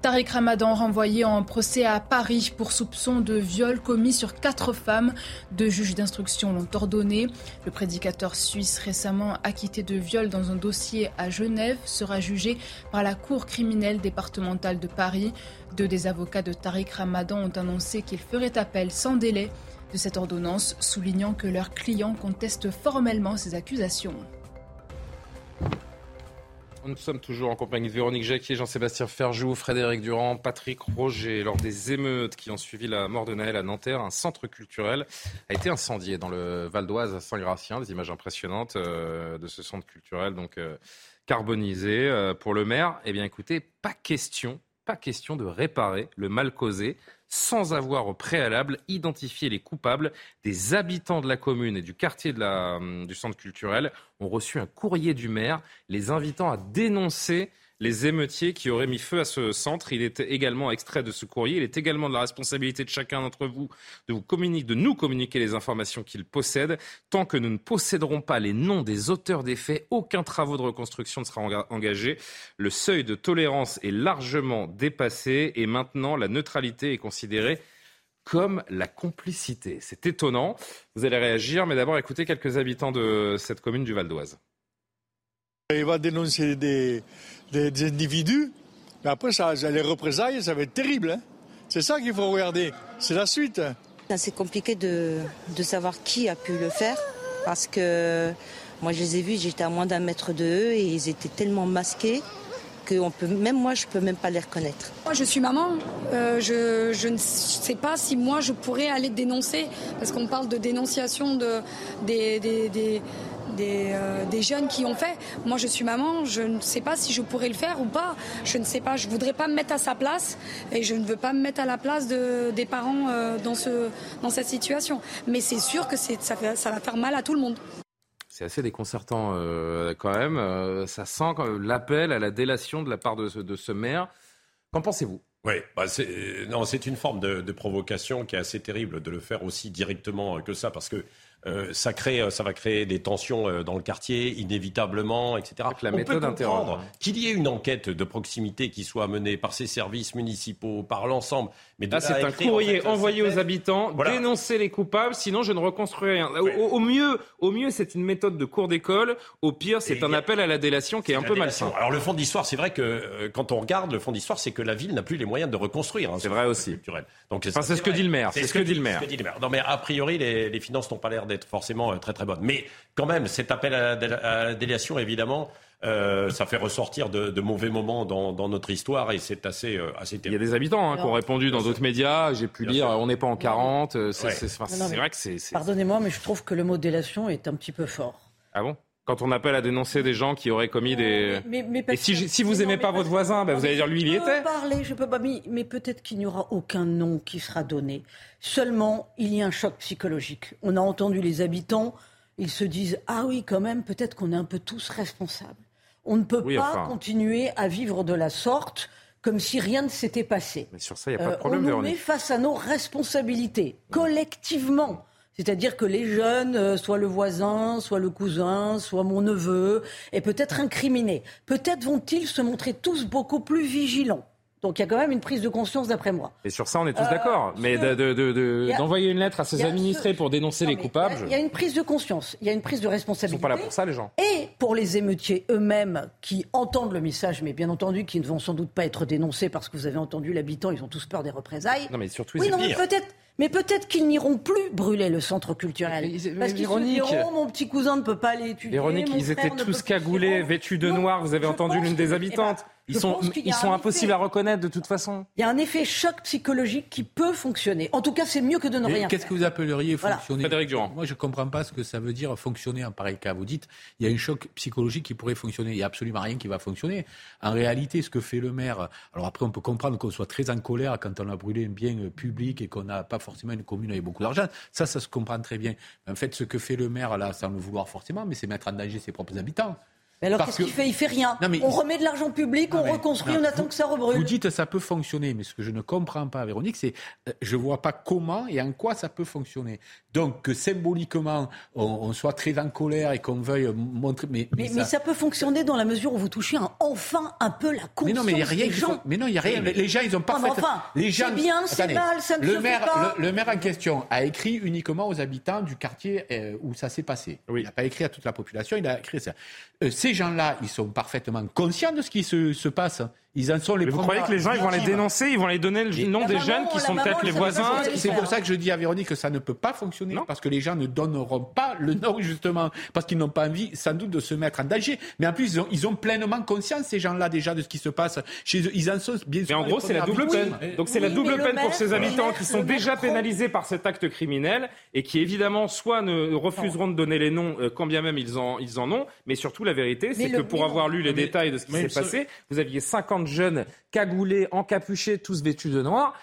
Tariq Ramadan renvoyé en procès à Paris pour soupçon de viol commis sur quatre femmes. Deux juges d'instruction l'ont ordonné. Le prédicateur suisse récemment acquitté de viol dans un dossier à Genève sera jugé par la Cour criminelle départementale de Paris. Deux des avocats de Tariq Ramadan ont annoncé qu'ils feraient appel sans délai de cette ordonnance, soulignant que leurs clients contestent formellement ces accusations. Nous sommes toujours en compagnie de Véronique Jacquier, Jean-Sébastien Ferjou, Frédéric Durand, Patrick Roger. Lors des émeutes qui ont suivi la mort de Naël à Nanterre, un centre culturel a été incendié dans le Val d'Oise à Saint-Gratien. Des images impressionnantes euh, de ce centre culturel donc euh, carbonisé. Euh, pour le maire, eh bien écoutez, pas question, pas question de réparer le mal causé sans avoir au préalable identifié les coupables. Des habitants de la commune et du quartier hum, du centre culturel ont reçu un courrier du maire les invitant à dénoncer les émeutiers qui auraient mis feu à ce centre. Il est également extrait de ce courrier. Il est également de la responsabilité de chacun d'entre vous de, communiquer, de nous communiquer les informations qu'il possède. Tant que nous ne posséderons pas les noms des auteurs des faits, aucun travaux de reconstruction ne sera engagé. Le seuil de tolérance est largement dépassé et maintenant la neutralité est considérée comme la complicité. C'est étonnant. Vous allez réagir, mais d'abord écoutez quelques habitants de cette commune du Val d'Oise. Il va dénoncer des, des, individus, mais après, ça, les représailles, ça va être terrible. Hein. c'est ça qu'il faut regarder. C'est la suite. C'est compliqué de, de, savoir qui a pu le faire, parce que moi, je les ai vus, j'étais à moins d'un mètre d'eux, et ils étaient tellement masqués que on peut, même moi, je peux même pas les reconnaître. Moi, je suis maman. Euh, je, je, ne sais pas si moi, je pourrais aller dénoncer, parce qu'on parle de dénonciation de, des, des, des euh, des, jeunes qui ont fait. Moi, je suis maman, je ne sais pas si je pourrais le faire ou pas. Je ne sais pas. Je voudrais pas me mettre à sa place et je ne veux pas me mettre à la place de, des parents euh, dans, ce, dans cette situation. Mais c'est sûr que ça, ça va faire mal à tout le monde. C'est assez déconcertant euh, quand même. ça sent l'appel à la délation de la part de, de ce maire. Qu'en pensez-vous? Oui, bah c'est, non, c'est une forme de, de, provocation qui est assez terrible de le faire aussi directement que ça, parce que euh, ça, crée, euh, ça va créer des tensions euh, dans le quartier, inévitablement, etc. La On méthode peut qu'il y ait une enquête de proximité qui soit menée par ces services municipaux, par l'ensemble. Mais là, c'est un courrier envoyé aux habitants, dénoncer les coupables, sinon je ne reconstruis rien. Au, mieux, au mieux, c'est une méthode de cours d'école. Au pire, c'est un appel à la délation qui est, un peu malsain. Alors le fond d'histoire, c'est vrai que quand on regarde le fond d'histoire, c'est que la ville n'a plus les moyens de reconstruire. Hein, c'est vrai aussi. Donc c'est ce que dit le maire. C'est ce que dit le maire. Non, mais a priori, les, les finances n'ont pas l'air d'être forcément euh, très très bonnes. Mais quand même, cet appel à la, délation, évidemment, euh, ça fait ressortir de, mauvais moments dans, notre histoire et c'est assez, euh, assez terrible. Il y a des habitants hein, qui ont répondu dans d'autres médias, j'ai pu lire on n'est pas en 40, c'est vrai que c'est... Pardonnez-moi, mais je trouve que le mot délation est un petit peu fort. Ah bon? Quand on appelle à dénoncer des gens qui auraient commis des. et si, si vous aimez pas votre voisin, ben vous allez dire lui il y était. Parler, je peux pas. Mais, peut-être qu'il n'y aura aucun nom qui sera donné. Seulement, il y a un choc psychologique. On a entendu les habitants. Ils se disent ah oui quand même peut-être qu'on est un peu tous responsables. On ne peut pas continuer à vivre de la sorte comme si rien ne s'était passé. Mais sur ça, il n'y a pas de problème. Euh, on nous met face à nos responsabilités collectivement. C'est-à-dire que les jeunes, euh, soit le voisin, soit le cousin, soit mon neveu, est peut-être incriminé. Peut-être vont-ils se montrer tous beaucoup plus vigilants. Donc il y a quand même une prise de conscience d'après moi. Et sur ça, on est tous Euh, d'accord. Mais de- de- de- d'envoyer une lettre à ses administrés ce- pour dénoncer Non, les coupables, Il y, a- il y a une prise de conscience, il y a une prise de ils responsabilité. sont pas là pour ça, les gens. Et pour les émeutiers eux-mêmes qui entendent le message, mais bien entendu qui ne vont sans doute pas être dénoncés parce que vous avez entendu l'habitant, ils ont tous peur des représailles. Non, mais surtout, oui, ils non, mais peut-être, mais peut-être qu'ils n'iront plus brûler le centre culturel. Parce qu'ils se diront, mon petit cousin ne peut pas aller étudier. Véronique, mon ils frère étaient tous cagoulés, vêtus de Non, noir. Vous avez entendu l'une des eh ben, habitantes. Ils sont, ils impossibles effet. à reconnaître de toute façon. Il y a un effet choc psychologique qui peut fonctionner. En tout cas, c'est mieux que de ne rien Qu'est-ce que vous appelleriez Voilà. fonctionner Frédéric Durand. Moi, je ne comprends pas ce que ça veut dire fonctionner en pareil cas. Vous dites, il y a un choc psychologique qui pourrait fonctionner. Il n'y a absolument rien qui va fonctionner. En réalité, ce que fait le maire, alors après, on peut comprendre qu'on soit très en colère quand on a brûlé un bien public et qu'on n'a pas forcément une commune avec beaucoup d'argent. Ça, ça se comprend très bien. Mais en fait, ce que fait le maire, là, sans le vouloir forcément, mais c'est mettre en danger ses propres habitants. Mais alors, qu'est-ce qu'il fait? Il fait rien. Non, mais on remet de l'argent public, Non, on mais- reconstruit, non, on attend vous- que ça rebrûle. Vous dites que ça peut fonctionner, mais ce que je ne comprends pas, Véronique, c'est euh, je ne vois pas comment et en quoi ça peut fonctionner. Donc que symboliquement, on, on soit très en colère et qu'on veuille montrer... Mais, Mais, mais ça peut fonctionner dans la mesure où vous touchez un- enfin un peu la conscience mais non, mais il n'y a rien des gens. faut- Mais non, il n'y a rien. Les- Les gens, ils ont pas mais fait- enfin, les gens... c'est bien, c'est mal, ça ne le se maire, fait pas. Le, le maire en question a écrit uniquement aux habitants du quartier euh, où ça s'est passé. Il n'a pas écrit à toute la population, il a écrit ça. Euh, ces gens-là, ils sont parfaitement conscients de ce qui se, se passe. Ils en sont les Mais vous croyez que les gens ils vont les dénoncer, ils vont les donner le Et- nom des maman, jeunes qui sont peut-être les voisins C'est pour ça que je dis à Véronique que ça ne peut pas fonctionner parce que les gens ne donneront pas le nom justement parce qu'ils n'ont pas envie sans doute de se mettre en danger. Mais en plus ils ont, ils ont pleinement conscience ces gens-là déjà de ce qui se passe chez eux. Ils en sont bien sûr. Mais en gros, c'est la double victimes. peine. Donc c'est la double peine pour ces habitants maire- qui sont déjà pénalisés par cet acte criminel et qui évidemment soit ne refuseront de donner les noms euh, quand bien même ils en, ils en ont, mais surtout la vérité, c'est que pour avoir lu les détails de ce qui s'est passé, vous aviez 50 jeunes cagoulés, encapuchés, tous vêtus de noir.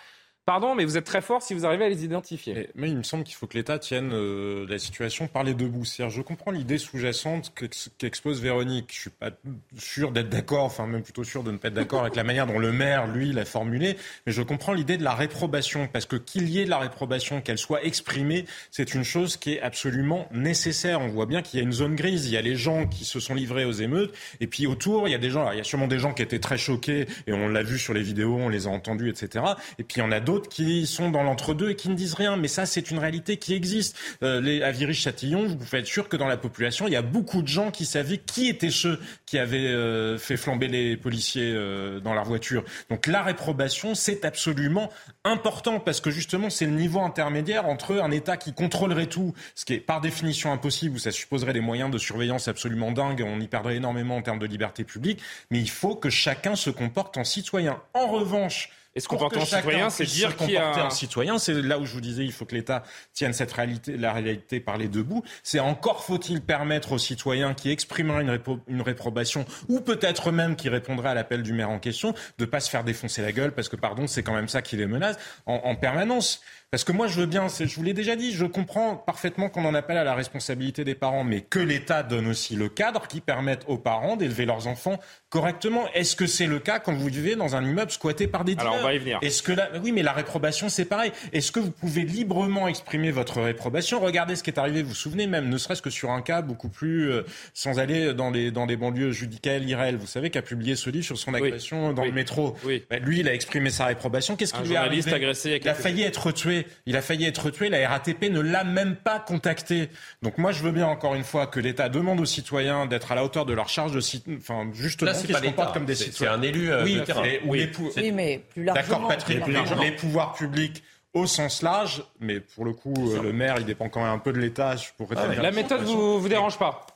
Pardon, mais vous êtes très fort si vous arrivez à les identifier. Mais, il me semble qu'il faut que l'État tienne euh, la situation par les deux bouts. Je comprends l'idée sous-jacente qu'ex- qu'expose Véronique. Je suis pas sûr d'être d'accord, enfin même plutôt sûr de ne pas être d'accord avec la manière dont le maire, lui, l'a formulé. Mais je comprends l'idée de la réprobation, parce que qu'il y ait de la réprobation, qu'elle soit exprimée, c'est une chose qui est absolument nécessaire. On voit bien qu'il y a une zone grise. Il y a les gens qui se sont livrés aux émeutes, et puis autour, il y a des gens. il y a sûrement des gens qui étaient très choqués, et on l'a vu sur les vidéos, on les a entendus, etc. Et puis il y en a d'autres qui sont dans l'entre-deux et qui ne disent rien. Mais ça, c'est une réalité qui existe. Euh, les, à Viry-Châtillon, vous pouvez être sûr que dans la population, il y a beaucoup de gens qui savaient qui étaient ceux qui avaient euh, fait flamber les policiers euh, dans leur voiture. Donc la réprobation, c'est absolument important parce que justement, c'est le niveau intermédiaire entre un État qui contrôlerait tout, ce qui est par définition impossible, où ça supposerait des moyens de surveillance absolument dingues, on y perdrait énormément en termes de liberté publique, mais il faut que chacun se comporte en citoyen. En revanche, Pour comporter que en citoyen, c'est dire se qui a un- en citoyen, c'est là où je vous disais, il faut que l'État tienne cette réalité, la réalité par les deux bouts. C'est encore faut-il permettre aux citoyens qui exprimeraient une, répo- une réprobation, ou peut-être même qui répondraient à l'appel du maire en question, de pas se faire défoncer la gueule, parce que pardon, c'est quand même ça qui les menace en, en permanence. Parce que moi, je veux bien, je vous l'ai déjà dit, je comprends parfaitement qu'on en appelle à la responsabilité des parents, mais que l'État donne aussi le cadre qui permette aux parents d'élever leurs enfants correctement. Est-ce que c'est le cas quand vous vivez dans un immeuble squatté par des dealers Alors, on va y venir. Est-ce que là, oui, mais la réprobation, c'est pareil. Est-ce que vous pouvez librement exprimer votre réprobation? Regardez ce qui est arrivé. Vous vous souvenez même, ne serait-ce que sur un cas beaucoup plus, euh, sans aller dans les dans des banlieues, Judicaël Irel, vous savez, qui a publié ce livre sur son agression dans Oui. le métro. Oui. Ben, lui, il a exprimé sa réprobation. Qu'est-ce qui lui est journaliste arrivé? agressé il a failli être tué. Il a failli être tué. La RATP ne l'a même pas contacté. Donc moi, je veux bien encore une fois que l'État demande aux citoyens d'être à la hauteur de leur charge de, cit- enfin, justement, qu'ils se comportent comme des citoyens. c'est un élu, euh, oui, de terrain. et- ou Oui. les pou- Oui, mais plus largement. D'accord, Patrick, plus les, largement. les pouvoirs publics au sens large, mais pour le coup, euh, le maire, il dépend quand même un peu de l'État. Ah, La méthode vous, vous dérange pas?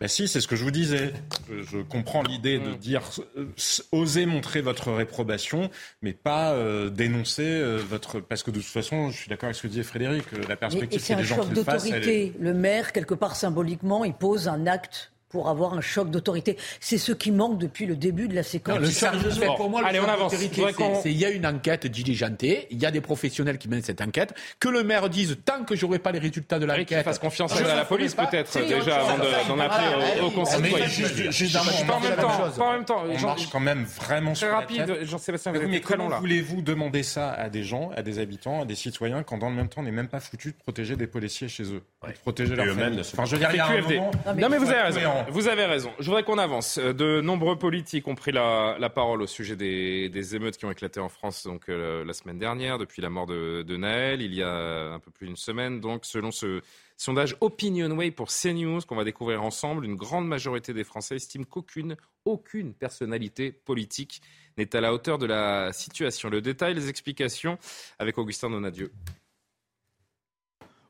Bah si, c'est ce que je vous disais. Je, je comprends l'idée de dire euh, oser montrer votre réprobation, mais pas euh, dénoncer euh, votre parce que de toute façon, je suis d'accord avec ce que disait Frédéric. La perspective, c'est un les gens qui le fassent. d'autorité. Le maire, quelque part symboliquement, il pose un acte pour avoir un choc d'autorité. C'est ce qui manque depuis le début de la séquence. Non, le choc, Bon, pour moi, le allez, choc on avance. d'autorité, Je voudrais c'est- qu'on- c'est- Il y a une enquête diligentée, il y a des professionnels qui mènent cette enquête. Que le maire dise tant que j'aurai pas les résultats de Qu'il l'enquête. fasse confiance à la police peut-être C'est déjà avant d'en appeler juste d'un mot, Pas en même temps. On marche quand même vraiment sur la rapide, tête. Jean-Sébastien, vous comment voulez-vous demander ça à des gens, à des habitants, à des citoyens, quand dans le même temps on n'est même pas foutu de protéger des policiers chez eux, de protéger leurs familles Enfin, je veux dire, il y a un moment. Non mais vous avez raison. Vous avez raison. Je voudrais qu'on avance. Euh, de nombreux politiques ont pris la, parole au sujet des, émeutes qui ont éclaté en France donc, euh, la semaine dernière, depuis la mort de, de, Naël, il y a un peu plus d'une semaine. Donc, selon ce sondage Opinionway pour CNews qu'on va découvrir ensemble, une grande majorité des Français estiment qu'aucune aucune personnalité politique n'est à la hauteur de la situation. Le détail, les explications avec Augustin Donadieu.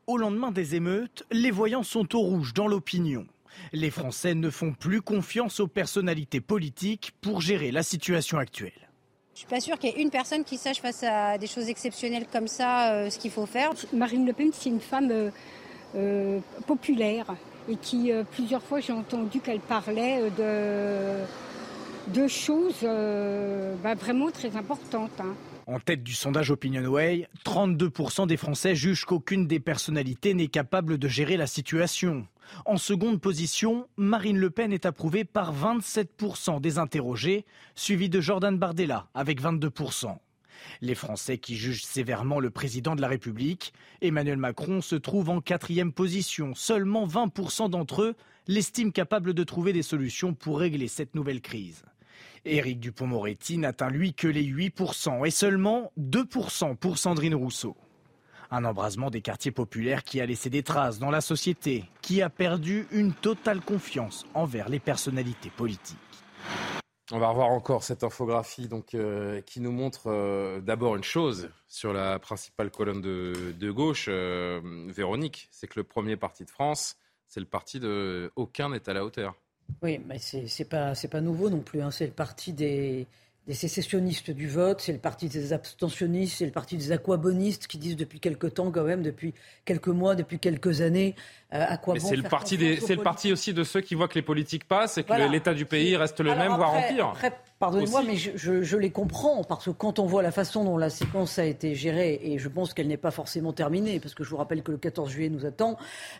Au lendemain des émeutes, les voyants sont au rouge dans l'opinion. Les Français ne font plus confiance aux personnalités politiques pour gérer la situation actuelle. Je suis pas sûre qu'il y ait une personne qui sache face à des choses exceptionnelles comme ça euh, ce qu'il faut faire. Marine Le Pen, c'est une femme euh, euh, populaire et qui plusieurs fois j'ai entendu qu'elle parlait de, de choses bah, vraiment très importantes. Hein. En tête du sondage OpinionWay, 32% des Français jugent qu'aucune des personnalités n'est capable de gérer la situation. En seconde position, Marine Le Pen est approuvée par 27% des interrogés, suivi de Jordan Bardella avec 22%. Les Français qui jugent sévèrement le président de la République, Emmanuel Macron, se trouve en quatrième position. Seulement 20% d'entre eux l'estiment capable de trouver des solutions pour régler cette nouvelle crise. Éric Dupont-Moretti n'atteint lui que les 8% et seulement 2% pour Sandrine Rousseau. Un embrasement des quartiers populaires qui a laissé des traces dans la société, qui a perdu une totale confiance envers les personnalités politiques. On va revoir encore cette infographie donc, euh, qui nous montre euh, d'abord une chose sur la principale colonne de, gauche, euh, Véronique, c'est que le premier parti de France, c'est le parti de aucun n'est à la hauteur. Oui, mais c'est n'est pas, pas nouveau non plus. Hein. C'est le parti des, des sécessionnistes du vote, c'est le parti des abstentionnistes, c'est le parti des aquabonistes qui disent depuis quelque temps, quand même, depuis quelques mois, depuis quelques années, à quoi bon C'est le parti des, c'est le parti aussi de ceux qui voient que les politiques passent et que l'état du pays reste le même, voire en pire. Pardonnez-moi, mais je, les comprends, parce que quand on voit la façon dont la séquence a été gérée, et je pense qu'elle n'est pas forcément terminée, parce que je vous rappelle que le 14 juillet nous attend,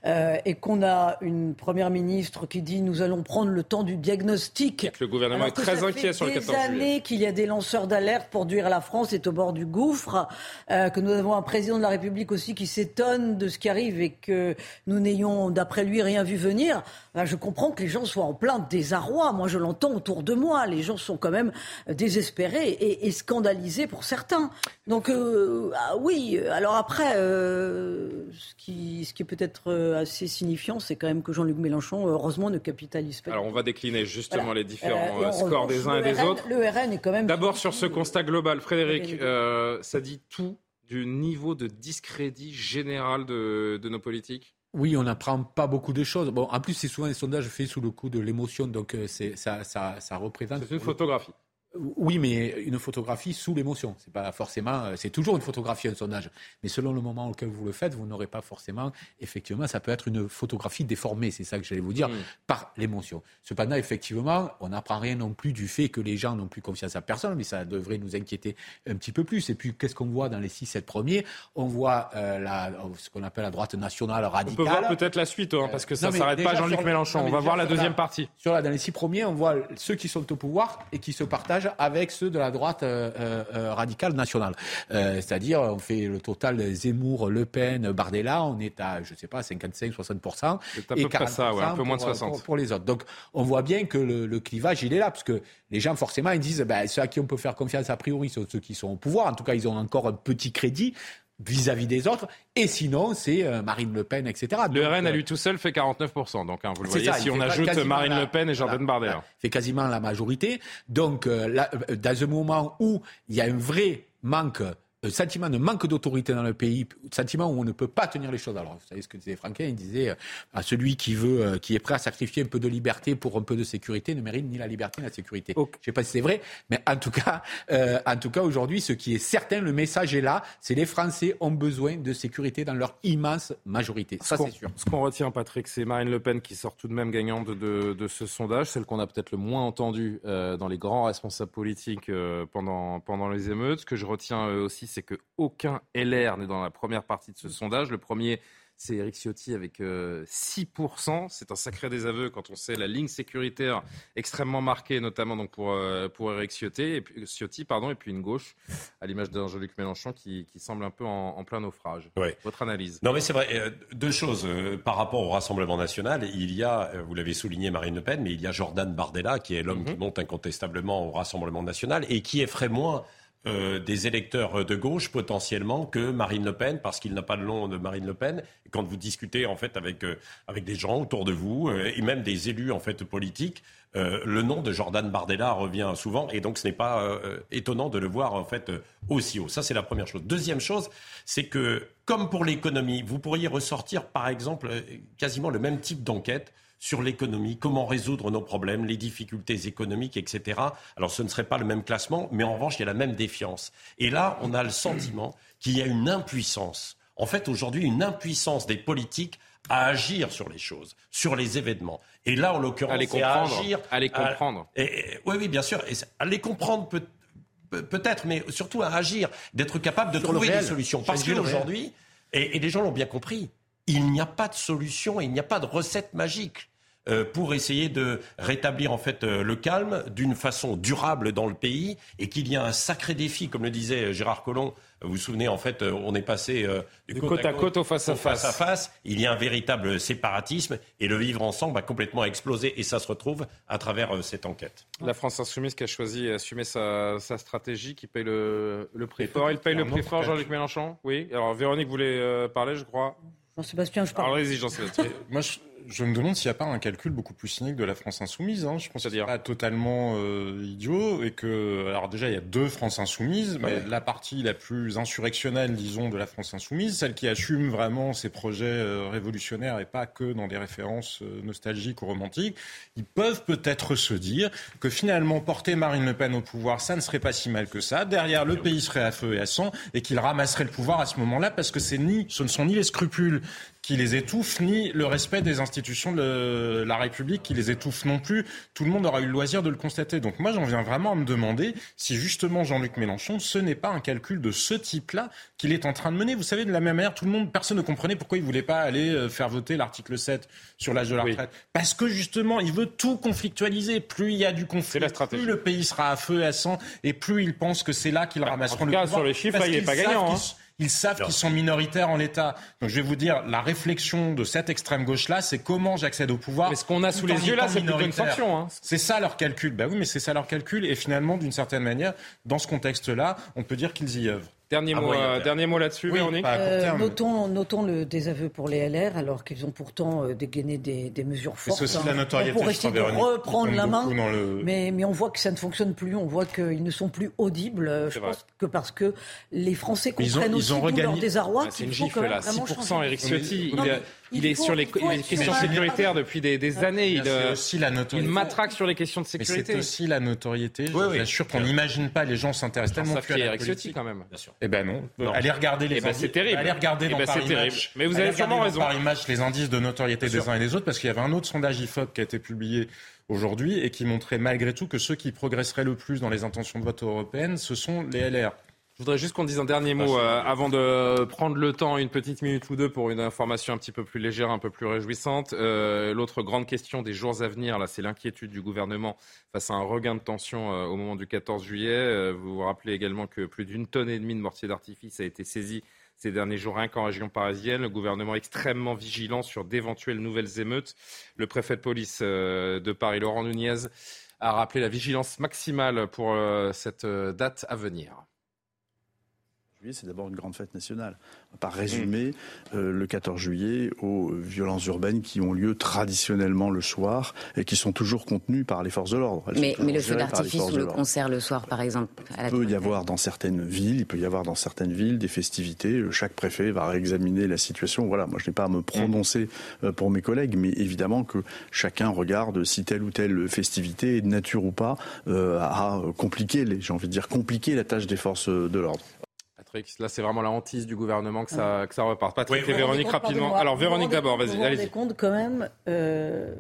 euh, et qu'on a une première ministre qui dit nous allons prendre le temps du diagnostic. le gouvernement est très inquiet sur le 14 juillet. années qu'il y a des lanceurs d'alerte pour dire la France est au bord du gouffre, euh, que nous avons un président de la République aussi qui s'étonne de ce qui arrive et que nous n'ayons, d'après lui, rien vu venir. Ben, je comprends que les gens soient en plein désarroi. Moi, je l'entends autour de moi. Les gens sont quand même désespérés et, scandalisés pour certains. Donc, euh, ah oui. Alors après, euh, ce, qui, ce qui est peut-être euh, assez signifiant, c'est quand même que Jean-Luc Mélenchon, heureusement, ne capitalise pas. Alors, on va décliner justement les différents scores des uns et des autres. Le RN est quand même. D'abord sur ce constat global, Frédéric, ça dit tout du niveau de discrédit général de nos politiques? Oui, on n'apprend pas beaucoup de choses. Bon, en plus, c'est souvent des sondages faits sous le coup de l'émotion, donc euh, c'est, ça, ça, ça représente. C'est une photographie. Oui, mais une photographie sous l'émotion. C'est pas forcément, euh, c'est toujours une photographie un sondage. Mais selon le moment auquel vous le faites, vous n'aurez pas forcément, effectivement, ça peut être une photographie déformée. C'est ça que j'allais vous dire, mm. par l'émotion. Cependant, effectivement, on n'apprend rien non plus du fait que les gens n'ont plus confiance à personne, mais ça devrait nous inquiéter un petit peu plus. Et puis, qu'est-ce qu'on voit dans les 6-7 premiers? On voit euh, la, ce qu'on appelle la droite nationale radicale. On peut voir peut-être la suite, hein, parce que ça ne s'arrête pas Jean-Luc Mélenchon. on va voir la deuxième partie. Sur dans les six premiers, on voit ceux qui sont au pouvoir et qui se partagent avec ceux de la droite euh, euh, euh, radicale nationale. C'est-à-dire, on fait le total Zemmour, Le Pen, Bardella, on est à, je sais pas, 55, 60%. C'est à peu près ça, un peu moins de 60. Pour, les autres. Donc, on voit bien que le, clivage, il est là, parce que les gens, forcément, ils disent, ben, ceux à qui on peut faire confiance, a priori, sont ceux qui sont au pouvoir. En tout cas, ils ont encore un petit crédit vis-à-vis des autres. Et sinon, c'est euh, Marine Le Pen, etc. Le RN à lui tout seul fait 49%. Donc, hein, vous le voyez, si on ajoute Marine Le Pen et Jordan Bardella. Fait quasiment la majorité. Donc, euh, euh, dans un moment où il y a un vrai manque un sentiment de manque d'autorité dans le pays, sentiment où on ne peut pas tenir les choses. Alors, vous savez ce que disait Franquin, il disait euh, à celui qui veut, euh, qui est prêt à sacrifier un peu de liberté pour un peu de sécurité, ne mérite ni la liberté ni la sécurité. Je ne sais pas si c'est vrai, mais en tout cas, euh, en tout cas aujourd'hui, ce qui est certain, le message est là, c'est les Français ont besoin de sécurité dans leur immense majorité. Ça, c'est sûr. Ce qu'on retient, Patrick, c'est Marine Le Pen qui sort tout de même gagnante de, de, ce sondage, celle qu'on a peut-être le moins entendu dans les grands responsables politiques pendant, pendant les émeutes. Ce que je retiens aussi, c'est qu'aucun LR n'est dans la première partie de ce sondage. Le premier, c'est Eric Ciotti avec 6%. C'est un sacré désaveu quand on sait la ligne sécuritaire extrêmement marquée, notamment donc pour, pour Eric Ciotti et, puis, Ciotti pardon, et puis une gauche, à l'image d'un Jean-Luc Mélenchon, qui, qui, semble un peu en, plein naufrage. Votre analyse Non, mais c'est vrai. deux choses. par rapport au Rassemblement national, il y a, vous l'avez souligné, Marine Le Pen, mais il y a Jordan Bardella, qui est l'homme qui mhm. monte incontestablement au Rassemblement national et qui effraie moins euh, des électeurs de gauche potentiellement que Marine Le Pen, parce qu'il n'a pas de nom de Marine Le Pen. Quand vous discutez en fait avec, euh, avec des gens autour de vous euh, et même des élus en fait politiques, le nom de Jordan Bardella revient souvent et donc ce n'est pas étonnant de le voir en fait aussi haut. Ça c'est la première chose. Deuxième chose, c'est que comme pour l'économie, vous pourriez ressortir par exemple quasiment le même type d'enquête sur l'économie, comment résoudre nos problèmes, les difficultés économiques, etc. Alors ce ne serait pas le même classement, mais en revanche, il y a la même défiance. Et là, on a le sentiment qu'il y a une impuissance. En fait, aujourd'hui, une impuissance des politiques à agir sur les choses, sur les événements. Et là, en l'occurrence, c'est à agir. À les comprendre. et, oui, oui, bien sûr. Et à les comprendre peut, peut-être, mais surtout à agir, d'être capable de trouver des solutions. Parce qu'aujourd'hui, et, et les gens l'ont bien compris, il n'y a pas de solution, il n'y a pas de recette magique. Euh, pour essayer de rétablir en fait euh, le calme d'une façon durable dans le pays et qu'il y a un sacré défi, comme le disait Gérard Collomb. Vous vous souvenez, en fait, euh, on est passé du côte, à côte, au face à face. à face. Il y a un véritable séparatisme et le vivre ensemble a complètement explosé et ça se retrouve à travers cette enquête. La France insoumise qui a choisi d'assumer sa, stratégie, qui paye le, prix fort. Il paye le prix fort, Jean-Luc Mélenchon? Oui. Alors Véronique voulait parler, je crois. Jean-Sébastien, je parle. Allez-y, Jean-Sébastien. Moi, je, je me demande s'il n'y a pas un calcul beaucoup plus cynique de la France insoumise. Hein. Je pense que c'est pas totalement euh, idiot et que, alors déjà, il y a deux France insoumises, mais la partie la plus insurrectionnelle, disons, de la France insoumise, celle qui assume vraiment ses projets euh, révolutionnaires et pas que dans des références euh, nostalgiques ou romantiques, ils peuvent peut-être se dire que finalement porter Marine Le Pen au pouvoir, ça ne serait pas si mal que ça. Derrière, le pays serait à feu et à sang et qu'il ramasserait le pouvoir à ce moment-là parce que c'est ni, ce ne sont ni les scrupules qui les étouffent, ni le respect des institutions de la République qui les étouffe non plus. Tout le monde aura eu le loisir de le constater. Donc moi, j'en viens vraiment à me demander si justement Jean-Luc Mélenchon, ce n'est pas un calcul de ce type-là qu'il est en train de mener. Vous savez, de la même manière, tout le monde, personne ne comprenait pourquoi il voulait pas aller euh, faire voter l'article 7 sur l'âge de la retraite. Parce que justement, il veut tout conflictualiser. Plus il y a du conflit, plus le pays sera à feu et à sang, et plus il pense que c'est là qu'il bah, ramasseront le pouvoir. sur les chiffres, il n'est pas gagnant. Ils savent qu'ils sont minoritaires en l'État. Donc je vais vous dire, la réflexion de cette extrême gauche-là, c'est comment j'accède au pouvoir. Mais ce qu'on a sous les yeux là, c'est plutôt une sanction. Hein. C'est ça leur calcul. Ben oui, mais c'est ça leur calcul. Et finalement, d'une certaine manière, dans ce contexte-là, on peut dire qu'ils y œuvrent. Dernier mot, euh, dernier mot là-dessus, Véronique euh, notons, notons, le désaveu pour les LR, alors qu'ils ont pourtant euh, dégainé des, des, mesures fortes. C'est aussi la hein. notoriété, pour essayer de reprendre la main. Mais, mais, on voit que ça ne fonctionne plus. On voit qu'ils ne sont plus audibles. Je pense que parce que les Français comprennent aussi leur désarroi. c'est une gifle là. 6%, Eric Ciotti. Il, est sur les, questions sécuritaires depuis des, années. Il, aussi la notoriété. il matraque sur les questions de sécurité. C'est aussi la notoriété. Je vous assure qu'on n'imagine pas. Les gens s'intéressent tellement plus à Eric Ciotti quand même. Bien sûr. Eh ben non. Allez regarder les. Eh ben c'est terrible. Allez regarder eh dans ben Paris terrible. Mais vous avez sûrement raison. Paris Match les indices de notoriété des uns et des autres parce qu'il y avait un autre sondage Ifop qui a été publié aujourd'hui et qui montrait malgré tout que ceux qui progresseraient le plus dans les intentions de vote européennes, ce sont les LR. Je voudrais juste qu'on dise un dernier mot euh, avant de prendre le temps, une petite minute ou deux, pour une information un petit peu plus légère, un peu plus réjouissante. Euh, l'autre grande question des jours à venir, là, c'est l'inquiétude du gouvernement face à un regain de tension euh, au moment du 14 juillet. vous vous rappelez également que plus d'une tonne et demie de mortiers d'artifice a été saisie ces derniers jours, rien qu'en région parisienne. Le gouvernement extrêmement vigilant sur d'éventuelles nouvelles émeutes. Le préfet de police de Paris, Laurent Nunez, a rappelé la vigilance maximale pour cette date à venir c'est d'abord une grande fête nationale. On va pas résumer euh, le 14 juillet aux violences urbaines qui ont lieu traditionnellement le soir et qui sont toujours contenues par les forces de l'ordre. Mais, le feu d'artifice ou le concert le soir, par exemple Il peut y avoir dans certaines villes, il peut y avoir dans certaines villes des festivités. Chaque préfet va réexaminer la situation. Voilà, moi je n'ai pas à me prononcer euh, pour mes collègues, mais évidemment que chacun regarde si telle ou telle festivité, de nature ou pas, euh, a compliqué, j'ai envie de dire, compliqué la tâche des forces de l'ordre. Là, c'est vraiment la hantise du gouvernement que ça, que ça reparte. Patrick et Véronique, rapidement. Alors, Véronique d'abord, vas-y. Vous vous rendez compte quand même euh,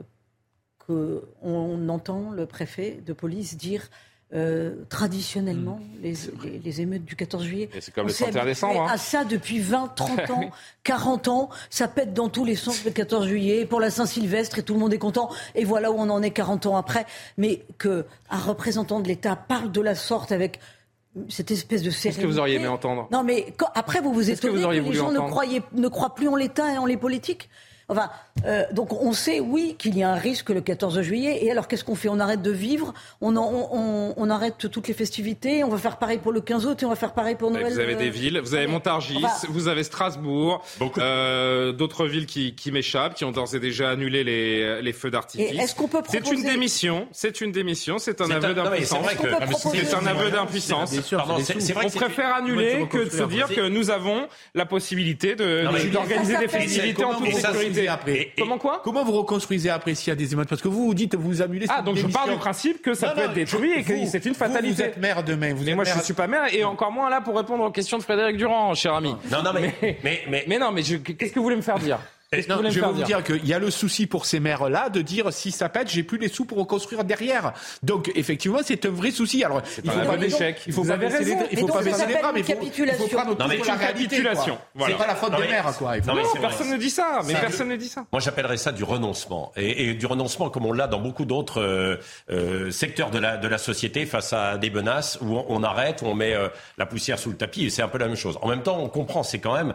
qu'on entend le préfet de police dire euh, traditionnellement hmm. les, les, émeutes du 14 juillet. c'est comme le 31 décembre. Hein. À ça depuis 20, 30 <laughs> ans, 40 ans, ça pète dans tous les sens le 14 juillet pour la Saint-Sylvestre et tout le monde est content. Et voilà où on en est 40 ans après. Mais qu'un représentant de l'État parle de la sorte avec cette espèce de sérénité. Qu'est-ce que vous auriez aimé entendre? Non, mais après vous vous étonnez que, que, les gens ne, croyaient, ne croient plus en l'État et en les politiques? Enfin, euh, donc on sait, oui, qu'il y a un risque le 14 juillet. Et alors, qu'est-ce qu'on fait? On arrête de vivre? On, on, on, arrête toutes les festivités? On va faire pareil pour le 15 août et on va faire pareil pour Noël Vous avez des villes, vous avez Montargis, vous avez Strasbourg, euh, d'autres villes qui, qui m'échappent, qui ont d'ores et déjà annulé les, les feux d'artifice. Est-ce qu'on peut proposer... C'est une démission, c'est une démission, c'est un aveu d'impuissance. C'est un aveu d'impuissance. On préfère annuler que de se dire que nous avons la possibilité d'organiser des festivités en toute sécurité après. Comment quoi? Comment vous reconstruisez après s'il y a des émeutes Parce que vous vous dites, vous annulez Ah, donc je parle du principe que ça peut être détruit et que c'est une fatalité. Vous, êtes maire demain. Vous et moi, je ne suis pas maire et encore moins là pour répondre aux questions de Frédéric Durand, cher ami. Non, non, mais. Mais, mais, mais non, mais qu'est-ce que vous voulez me faire dire? Non, je vais vous dire, qu'il y a le souci pour ces maires-là de dire si ça pète, j'ai plus les sous pour reconstruire derrière. Donc effectivement, c'est un vrai souci. Alors il faut pas, échec. Il faut pas baisser les, il faut pas baisser les bras, mais il faut, prendre non, mais la capitulation. C'est pas la faute des maires, quoi. Non, personne ne dit ça. Mais personne ne dit ça. Moi, j'appellerais ça du renoncement et, du renoncement comme on l'a dans beaucoup d'autres euh, euh, secteurs de la de la société face à des menaces où on, arrête, où on met euh, la poussière sous le tapis. C'est un peu la même chose. En même temps, on comprend, c'est quand même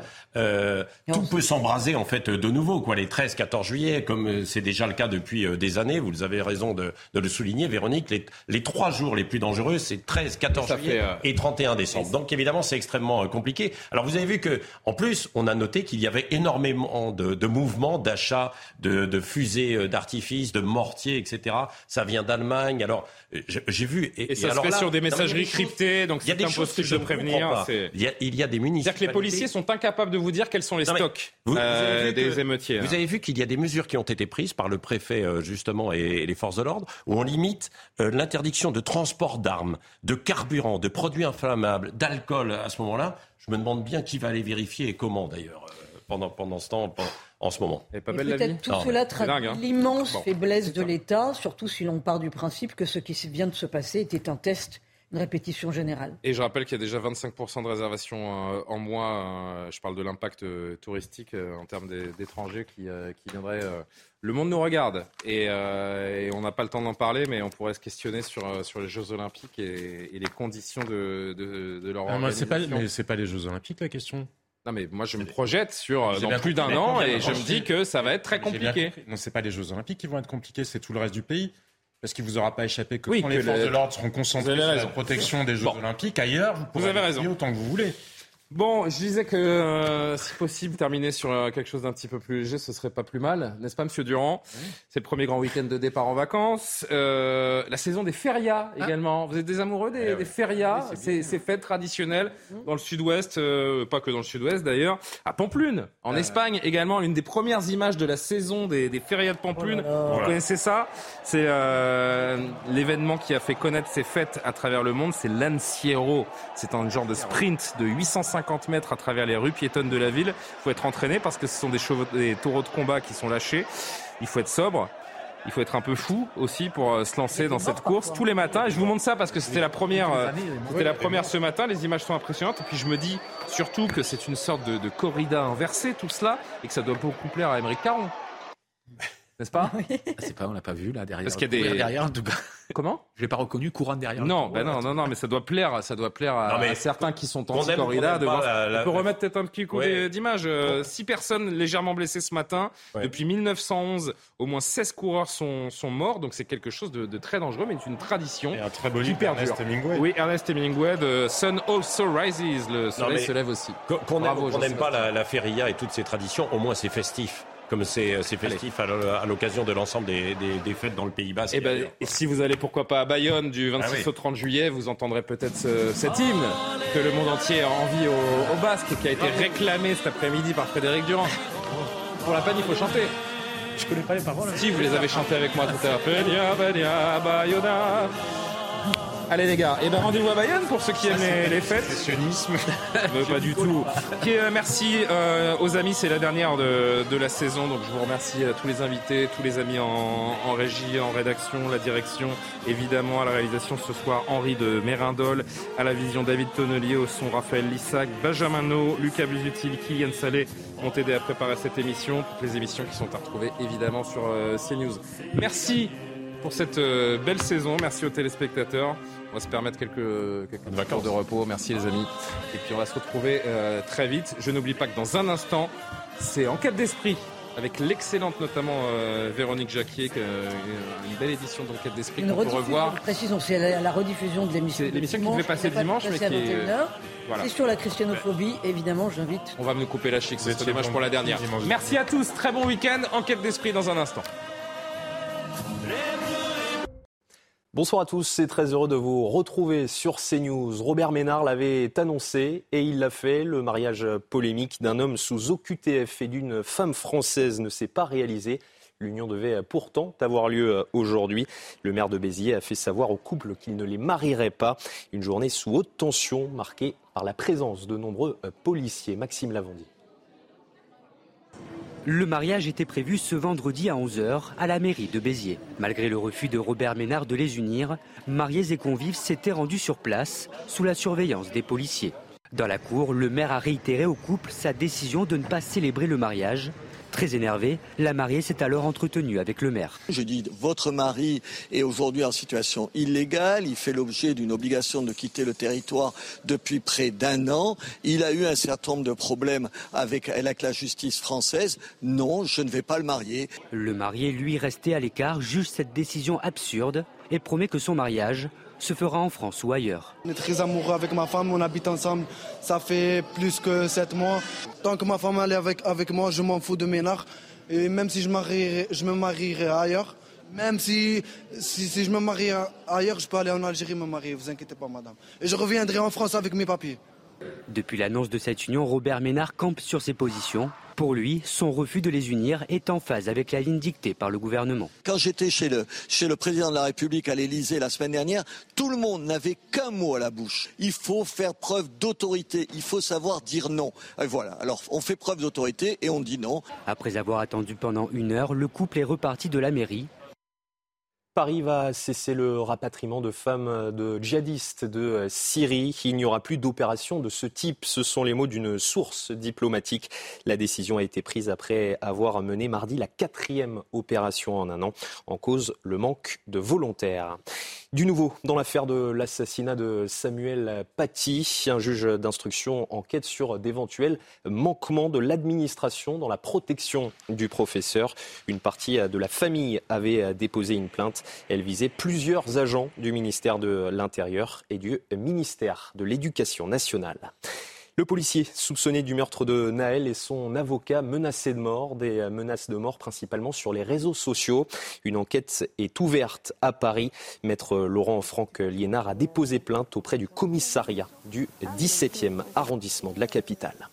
tout peut s'embraser en fait de nouveau. Quoi, les 13-14 juillet, comme euh, c'est déjà le cas depuis euh, des années, vous avez raison de, le souligner, Véronique, les, trois jours les plus dangereux, c'est 13, 14 juillet euh, et 31 décembre. Donc évidemment, c'est extrêmement compliqué. Alors vous avez vu que, en plus, on a noté qu'il y avait énormément de, mouvements d'achat de, fusées d'artifice, de mortiers, etc. Ça vient d'Allemagne. Alors j'ai vu. Et, ça se fait sur des messageries cryptées, donc c'est impossible de prévenir. Il y, a, il y a des municipalités. C'est-à-dire que les policiers sont incapables de vous dire quels sont les stocks des émeutiers. Vous hein. avez vu qu'il y a des mesures qui ont été prises par le préfet, euh, justement, et, les forces de l'ordre, où on limite euh, l'interdiction de transport d'armes, de carburant, de produits inflammables, d'alcool à ce moment-là. Je me demande bien qui va aller vérifier et comment, d'ailleurs, euh, pendant, pendant ce temps. en ce moment. Et peut-être tout cela traduit hein. l'immense faiblesse de l'État, surtout si l'on part du principe que ce qui vient de se passer était un test répétition générale. Et je rappelle qu'il y a déjà 25% de réservations euh, en moins. Euh, je parle de l'impact euh, touristique en termes d'étrangers qui, qui viendraient. Le monde nous regarde et, on n'a pas le temps d'en parler, mais on pourrait se questionner sur, sur les Jeux Olympiques et, les conditions de, de, leur ah, organisation. Pas, mais c'est pas les Jeux Olympiques la question. Non mais moi je me projette sur dans plus d'un an et je me dis que ça va être très compliqué. Non, c'est pas les Jeux Olympiques qui vont être compliqués, c'est tout le reste du pays. Parce qu'il vous aura pas échappé que quand les forces de l'ordre seront concentrées sur la protection des Jeux Olympiques, ailleurs, vous, vous avez raison. autant que vous voulez. Bon, je disais que euh, si possible, terminer sur euh, quelque chose d'un petit peu plus léger, ce serait pas plus mal, n'est-ce pas, Monsieur Durand? C'est le premier grand week-end de départ en vacances. Euh, la saison des férias ah. également. Vous êtes des amoureux des, eh des férias, ces, fêtes traditionnelles dans le Sud-Ouest, pas que dans le Sud-Ouest d'ailleurs, à Pamplune, en Espagne également, l'une des premières images de la saison des, des férias de Pamplune. Oh Vous connaissez ça? C'est l'événement qui a fait connaître ces fêtes à travers le monde. C'est l'Anciero. C'est un genre de sprint de 850 50 mètres à travers les rues piétonnes de la ville. Il faut être entraîné parce que ce sont des, chevaux, des taureaux de combat qui sont lâchés. Il faut être sobre. Il faut être un peu fou aussi pour euh, se lancer dans cette course tous les matins. Et je vous montre ça parce que c'était la première, euh, c'était la première ce matin. Les images sont impressionnantes. Et puis je me dis surtout que c'est une sorte de, corrida inversée tout cela et que ça doit beaucoup plaire à Émeric Caron. <laughs> N'est-ce pas ah, C'est pas, on l'a pas vu là derrière. Parce qu'il y a des derrière en tout cas. Comment Je l'ai pas reconnu courant derrière. Non, ben non, non, non, mais ça doit plaire, ça doit plaire à, certains qui sont en corrida de voir. On peut remettre peut-être un petit coup d'image. Euh, six personnes légèrement blessées ce matin. Depuis 1911, au moins 16 coureurs sont, sont morts, donc c'est quelque chose de, très dangereux, mais c'est une tradition. Et un très beau livre Ernest Hemingway. Oui, Ernest Hemingway de Sun Also Rises, le soleil se lève aussi. Qu'on n'aime pas la, la feria et toutes ces traditions, au moins c'est festif comme c'est festif à l'occasion de l'ensemble des, fêtes dans le Pays Basque. Et, eh ben, et, si vous allez pourquoi pas à Bayonne du 26 ah au 30 juillet, vous entendrez peut-être ce, cet hymne que le monde entier a envie au, au Basque, qui a été réclamé cet après-midi par Frédéric Durand. Pour la peine, il faut chanter. Je connais pas les paroles. Si, vous les avez chantées avec moi tout à l'heure. Allez les gars, et ben rendez-vous à Bayonne pour ceux qui aiment les, les fêtes. <laughs> Pas du tout. Euh, merci euh, aux amis, c'est la dernière de, de la saison, donc je vous remercie à tous les invités, tous les amis en, en régie, en rédaction, la direction, évidemment à la réalisation ce soir Henri de Mérindol, à la vision David Tonnelier, au son Raphaël Lissac, Benjamin No, Lucas Busutil, Kylian Salé ont aidé à préparer cette émission, toutes les émissions qui sont à retrouver évidemment sur euh, CNews. Merci pour cette euh, belle saison. Merci aux téléspectateurs. On va se permettre quelques, quelques vacances de repos. Merci les amis. Et puis on va se retrouver euh, très vite. Je n'oublie pas que dans un instant, c'est Enquête d'esprit avec l'excellente notamment euh, Véronique Jacquier, qui, euh, une belle édition d'Enquête d'esprit Une qu'on peut rediffusion, revoir. précisons, c'est la, la rediffusion de l'émission. C'est l'émission qui devait passer qui a pas dimanche, mais qui est- 21h. Voilà. C'est sur la christianophobie, évidemment, j'invite. On va me couper la chic, c'est dommage bon pour la dernière. dimanche. Merci à tous, très bon week-end. Enquête d'esprit dans un instant. Bonsoir à tous, c'est très heureux de vous retrouver sur CNews. Robert Ménard l'avait annoncé et il l'a fait. Le mariage polémique d'un homme sous OQTF et d'une femme française ne s'est pas réalisé. L'union devait pourtant avoir lieu aujourd'hui. Le maire de Béziers a fait savoir au couple qu'il ne les marierait pas. Une journée sous haute tension marquée par la présence de nombreux policiers. Maxime Lavandier. Le mariage était prévu ce vendredi à 11h à la mairie de Béziers. Malgré le refus de Robert Ménard de les unir, mariés et convives s'étaient rendus sur place sous la surveillance des policiers. Dans la cour, le maire a réitéré au couple sa décision de ne pas célébrer le mariage. Très énervé, la mariée s'est alors entretenue avec le maire. Je dis, votre mari est aujourd'hui en situation illégale, il fait l'objet d'une obligation de quitter le territoire depuis près d'un an, il a eu un certain nombre de problèmes avec, avec la justice française, non, je ne vais pas le marier. Le marié, lui, resté à l'écart, juge cette décision absurde et promet que son mariage se fera en France ou ailleurs. On est très amoureux avec ma femme, on habite ensemble, ça fait plus que sept mois. Tant que ma femme elle est avec, avec moi, je m'en fous de Ménard. Et même si je, marierai, je me marierai ailleurs, même si, si, si je me marie ailleurs, je peux aller en Algérie me marier, vous inquiétez pas madame. Et je reviendrai en France avec mes papiers. Depuis l'annonce de cette union, Robert Ménard campe sur ses positions. Pour lui, son refus de les unir est en phase avec la ligne dictée par le gouvernement. Quand j'étais chez le, chez le président de la République à l'Élysée la semaine dernière, tout le monde n'avait qu'un mot à la bouche. Il faut faire preuve d'autorité, il faut savoir dire non. Et voilà, alors on fait preuve d'autorité et on dit non. Après avoir attendu pendant une heure, le couple est reparti de la mairie. Paris va cesser le rapatriement de femmes de djihadistes de Syrie. Il n'y aura plus d'opérations de ce type. Ce sont les mots d'une source diplomatique. La décision a été prise après avoir mené mardi la quatrième opération en un an. En cause, le manque de volontaires. Du nouveau, dans l'affaire de l'assassinat de Samuel Paty, un juge d'instruction enquête sur d'éventuels manquements de l'administration dans la protection du professeur. Une partie de la famille avait déposé une plainte. Elle visait plusieurs agents du ministère de l'Intérieur et du ministère de l'Éducation nationale. Le policier soupçonné du meurtre de Naël et son avocat menacés de mort, des menaces de mort principalement sur les réseaux sociaux. Une enquête est ouverte à Paris. Maître Laurent Franck Liénard a déposé plainte auprès du commissariat du 17e arrondissement de la capitale.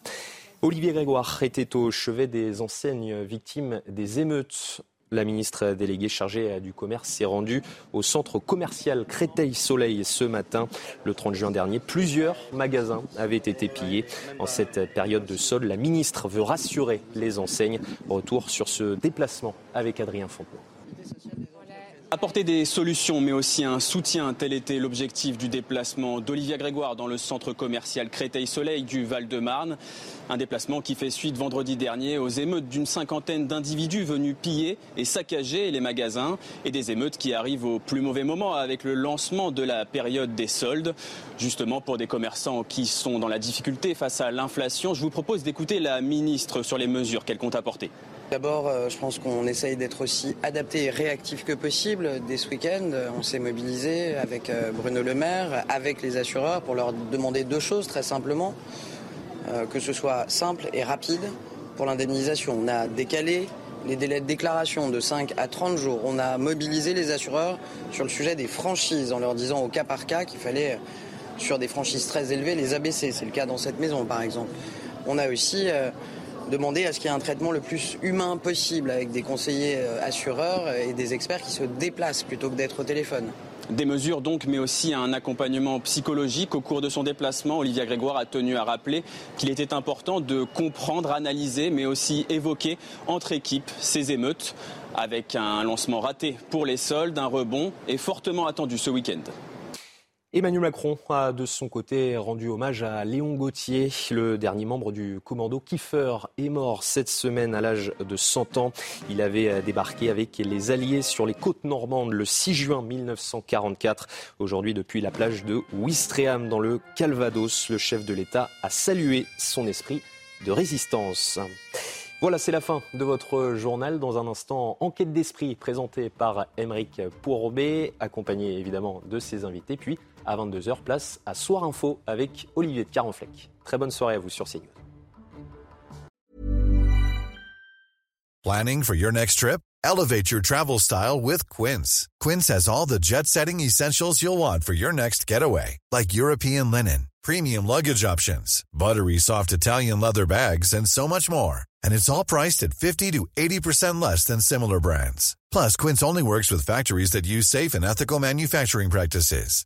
Olivier Grégoire était au chevet des enseignes victimes des émeutes. La ministre déléguée chargée du commerce s'est rendue au centre commercial Créteil-Soleil ce matin. Le 30 juin dernier, plusieurs magasins avaient été pillés. En cette période de solde, la ministre veut rassurer les enseignes. Retour sur ce déplacement avec Adrien Fontenot. Apporter des solutions, mais aussi un soutien, tel était l'objectif du déplacement d'Olivia Grégoire dans le centre commercial Créteil-Soleil du Val-de-Marne. Un déplacement qui fait suite vendredi dernier aux émeutes d'une cinquantaine d'individus venus piller et saccager les magasins et des émeutes qui arrivent au plus mauvais moment avec le lancement de la période des soldes. Justement pour des commerçants qui sont dans la difficulté face à l'inflation, je vous propose d'écouter la ministre sur les mesures qu'elle compte apporter. D'abord, euh, je pense qu'on essaye d'être aussi adapté et réactif que possible. Dès ce week-end, euh, on s'est mobilisé avec euh, Bruno Le Maire, avec les assureurs, pour leur demander deux choses très simplement. Que ce soit simple et rapide pour l'indemnisation. On a décalé les délais de déclaration de 5 à 30 jours. On a mobilisé les assureurs sur le sujet des franchises en leur disant au cas par cas qu'il fallait, sur des franchises très élevées, les abaisser. C'est le cas dans cette maison, par exemple. On a aussi demander à ce qu'il y ait un traitement le plus humain possible avec des conseillers assureurs et des experts qui se déplacent plutôt que d'être au téléphone. Des mesures donc, mais aussi un accompagnement psychologique. Au cours de son déplacement, Olivia Grégoire a tenu à rappeler qu'il était important de comprendre, analyser, mais aussi évoquer entre équipes ces émeutes. Avec un lancement raté pour les soldes, un rebond est fortement attendu ce week-end. Emmanuel Macron a de son côté rendu hommage à Léon Gauthier, le dernier membre du commando Kiefer, est mort cette semaine à l'âge de 100 ans. Il avait débarqué avec les Alliés sur les côtes normandes le 6 juin 1944. Aujourd'hui, depuis la plage de Ouistreham dans le Calvados, le chef de l'État a salué son esprit de résistance. Voilà, c'est la fin de votre journal. Dans un instant, enquête d'esprit présentée par Émeric Pourbet, accompagné évidemment de ses invités. Puis, à 22h, place à Soir Info avec Olivier de Carenfleck. Très bonne soirée à vous sur CNews. Planning for your next trip? Elevate your travel style with Quince. Quince has all the jet-setting essentials you'll want for your next getaway, like European linen, premium luggage options, buttery soft Italian leather bags, and so much more. And it's all priced at 50 to 80% less than similar brands. Plus, Quince only works with factories that use safe and ethical manufacturing practices.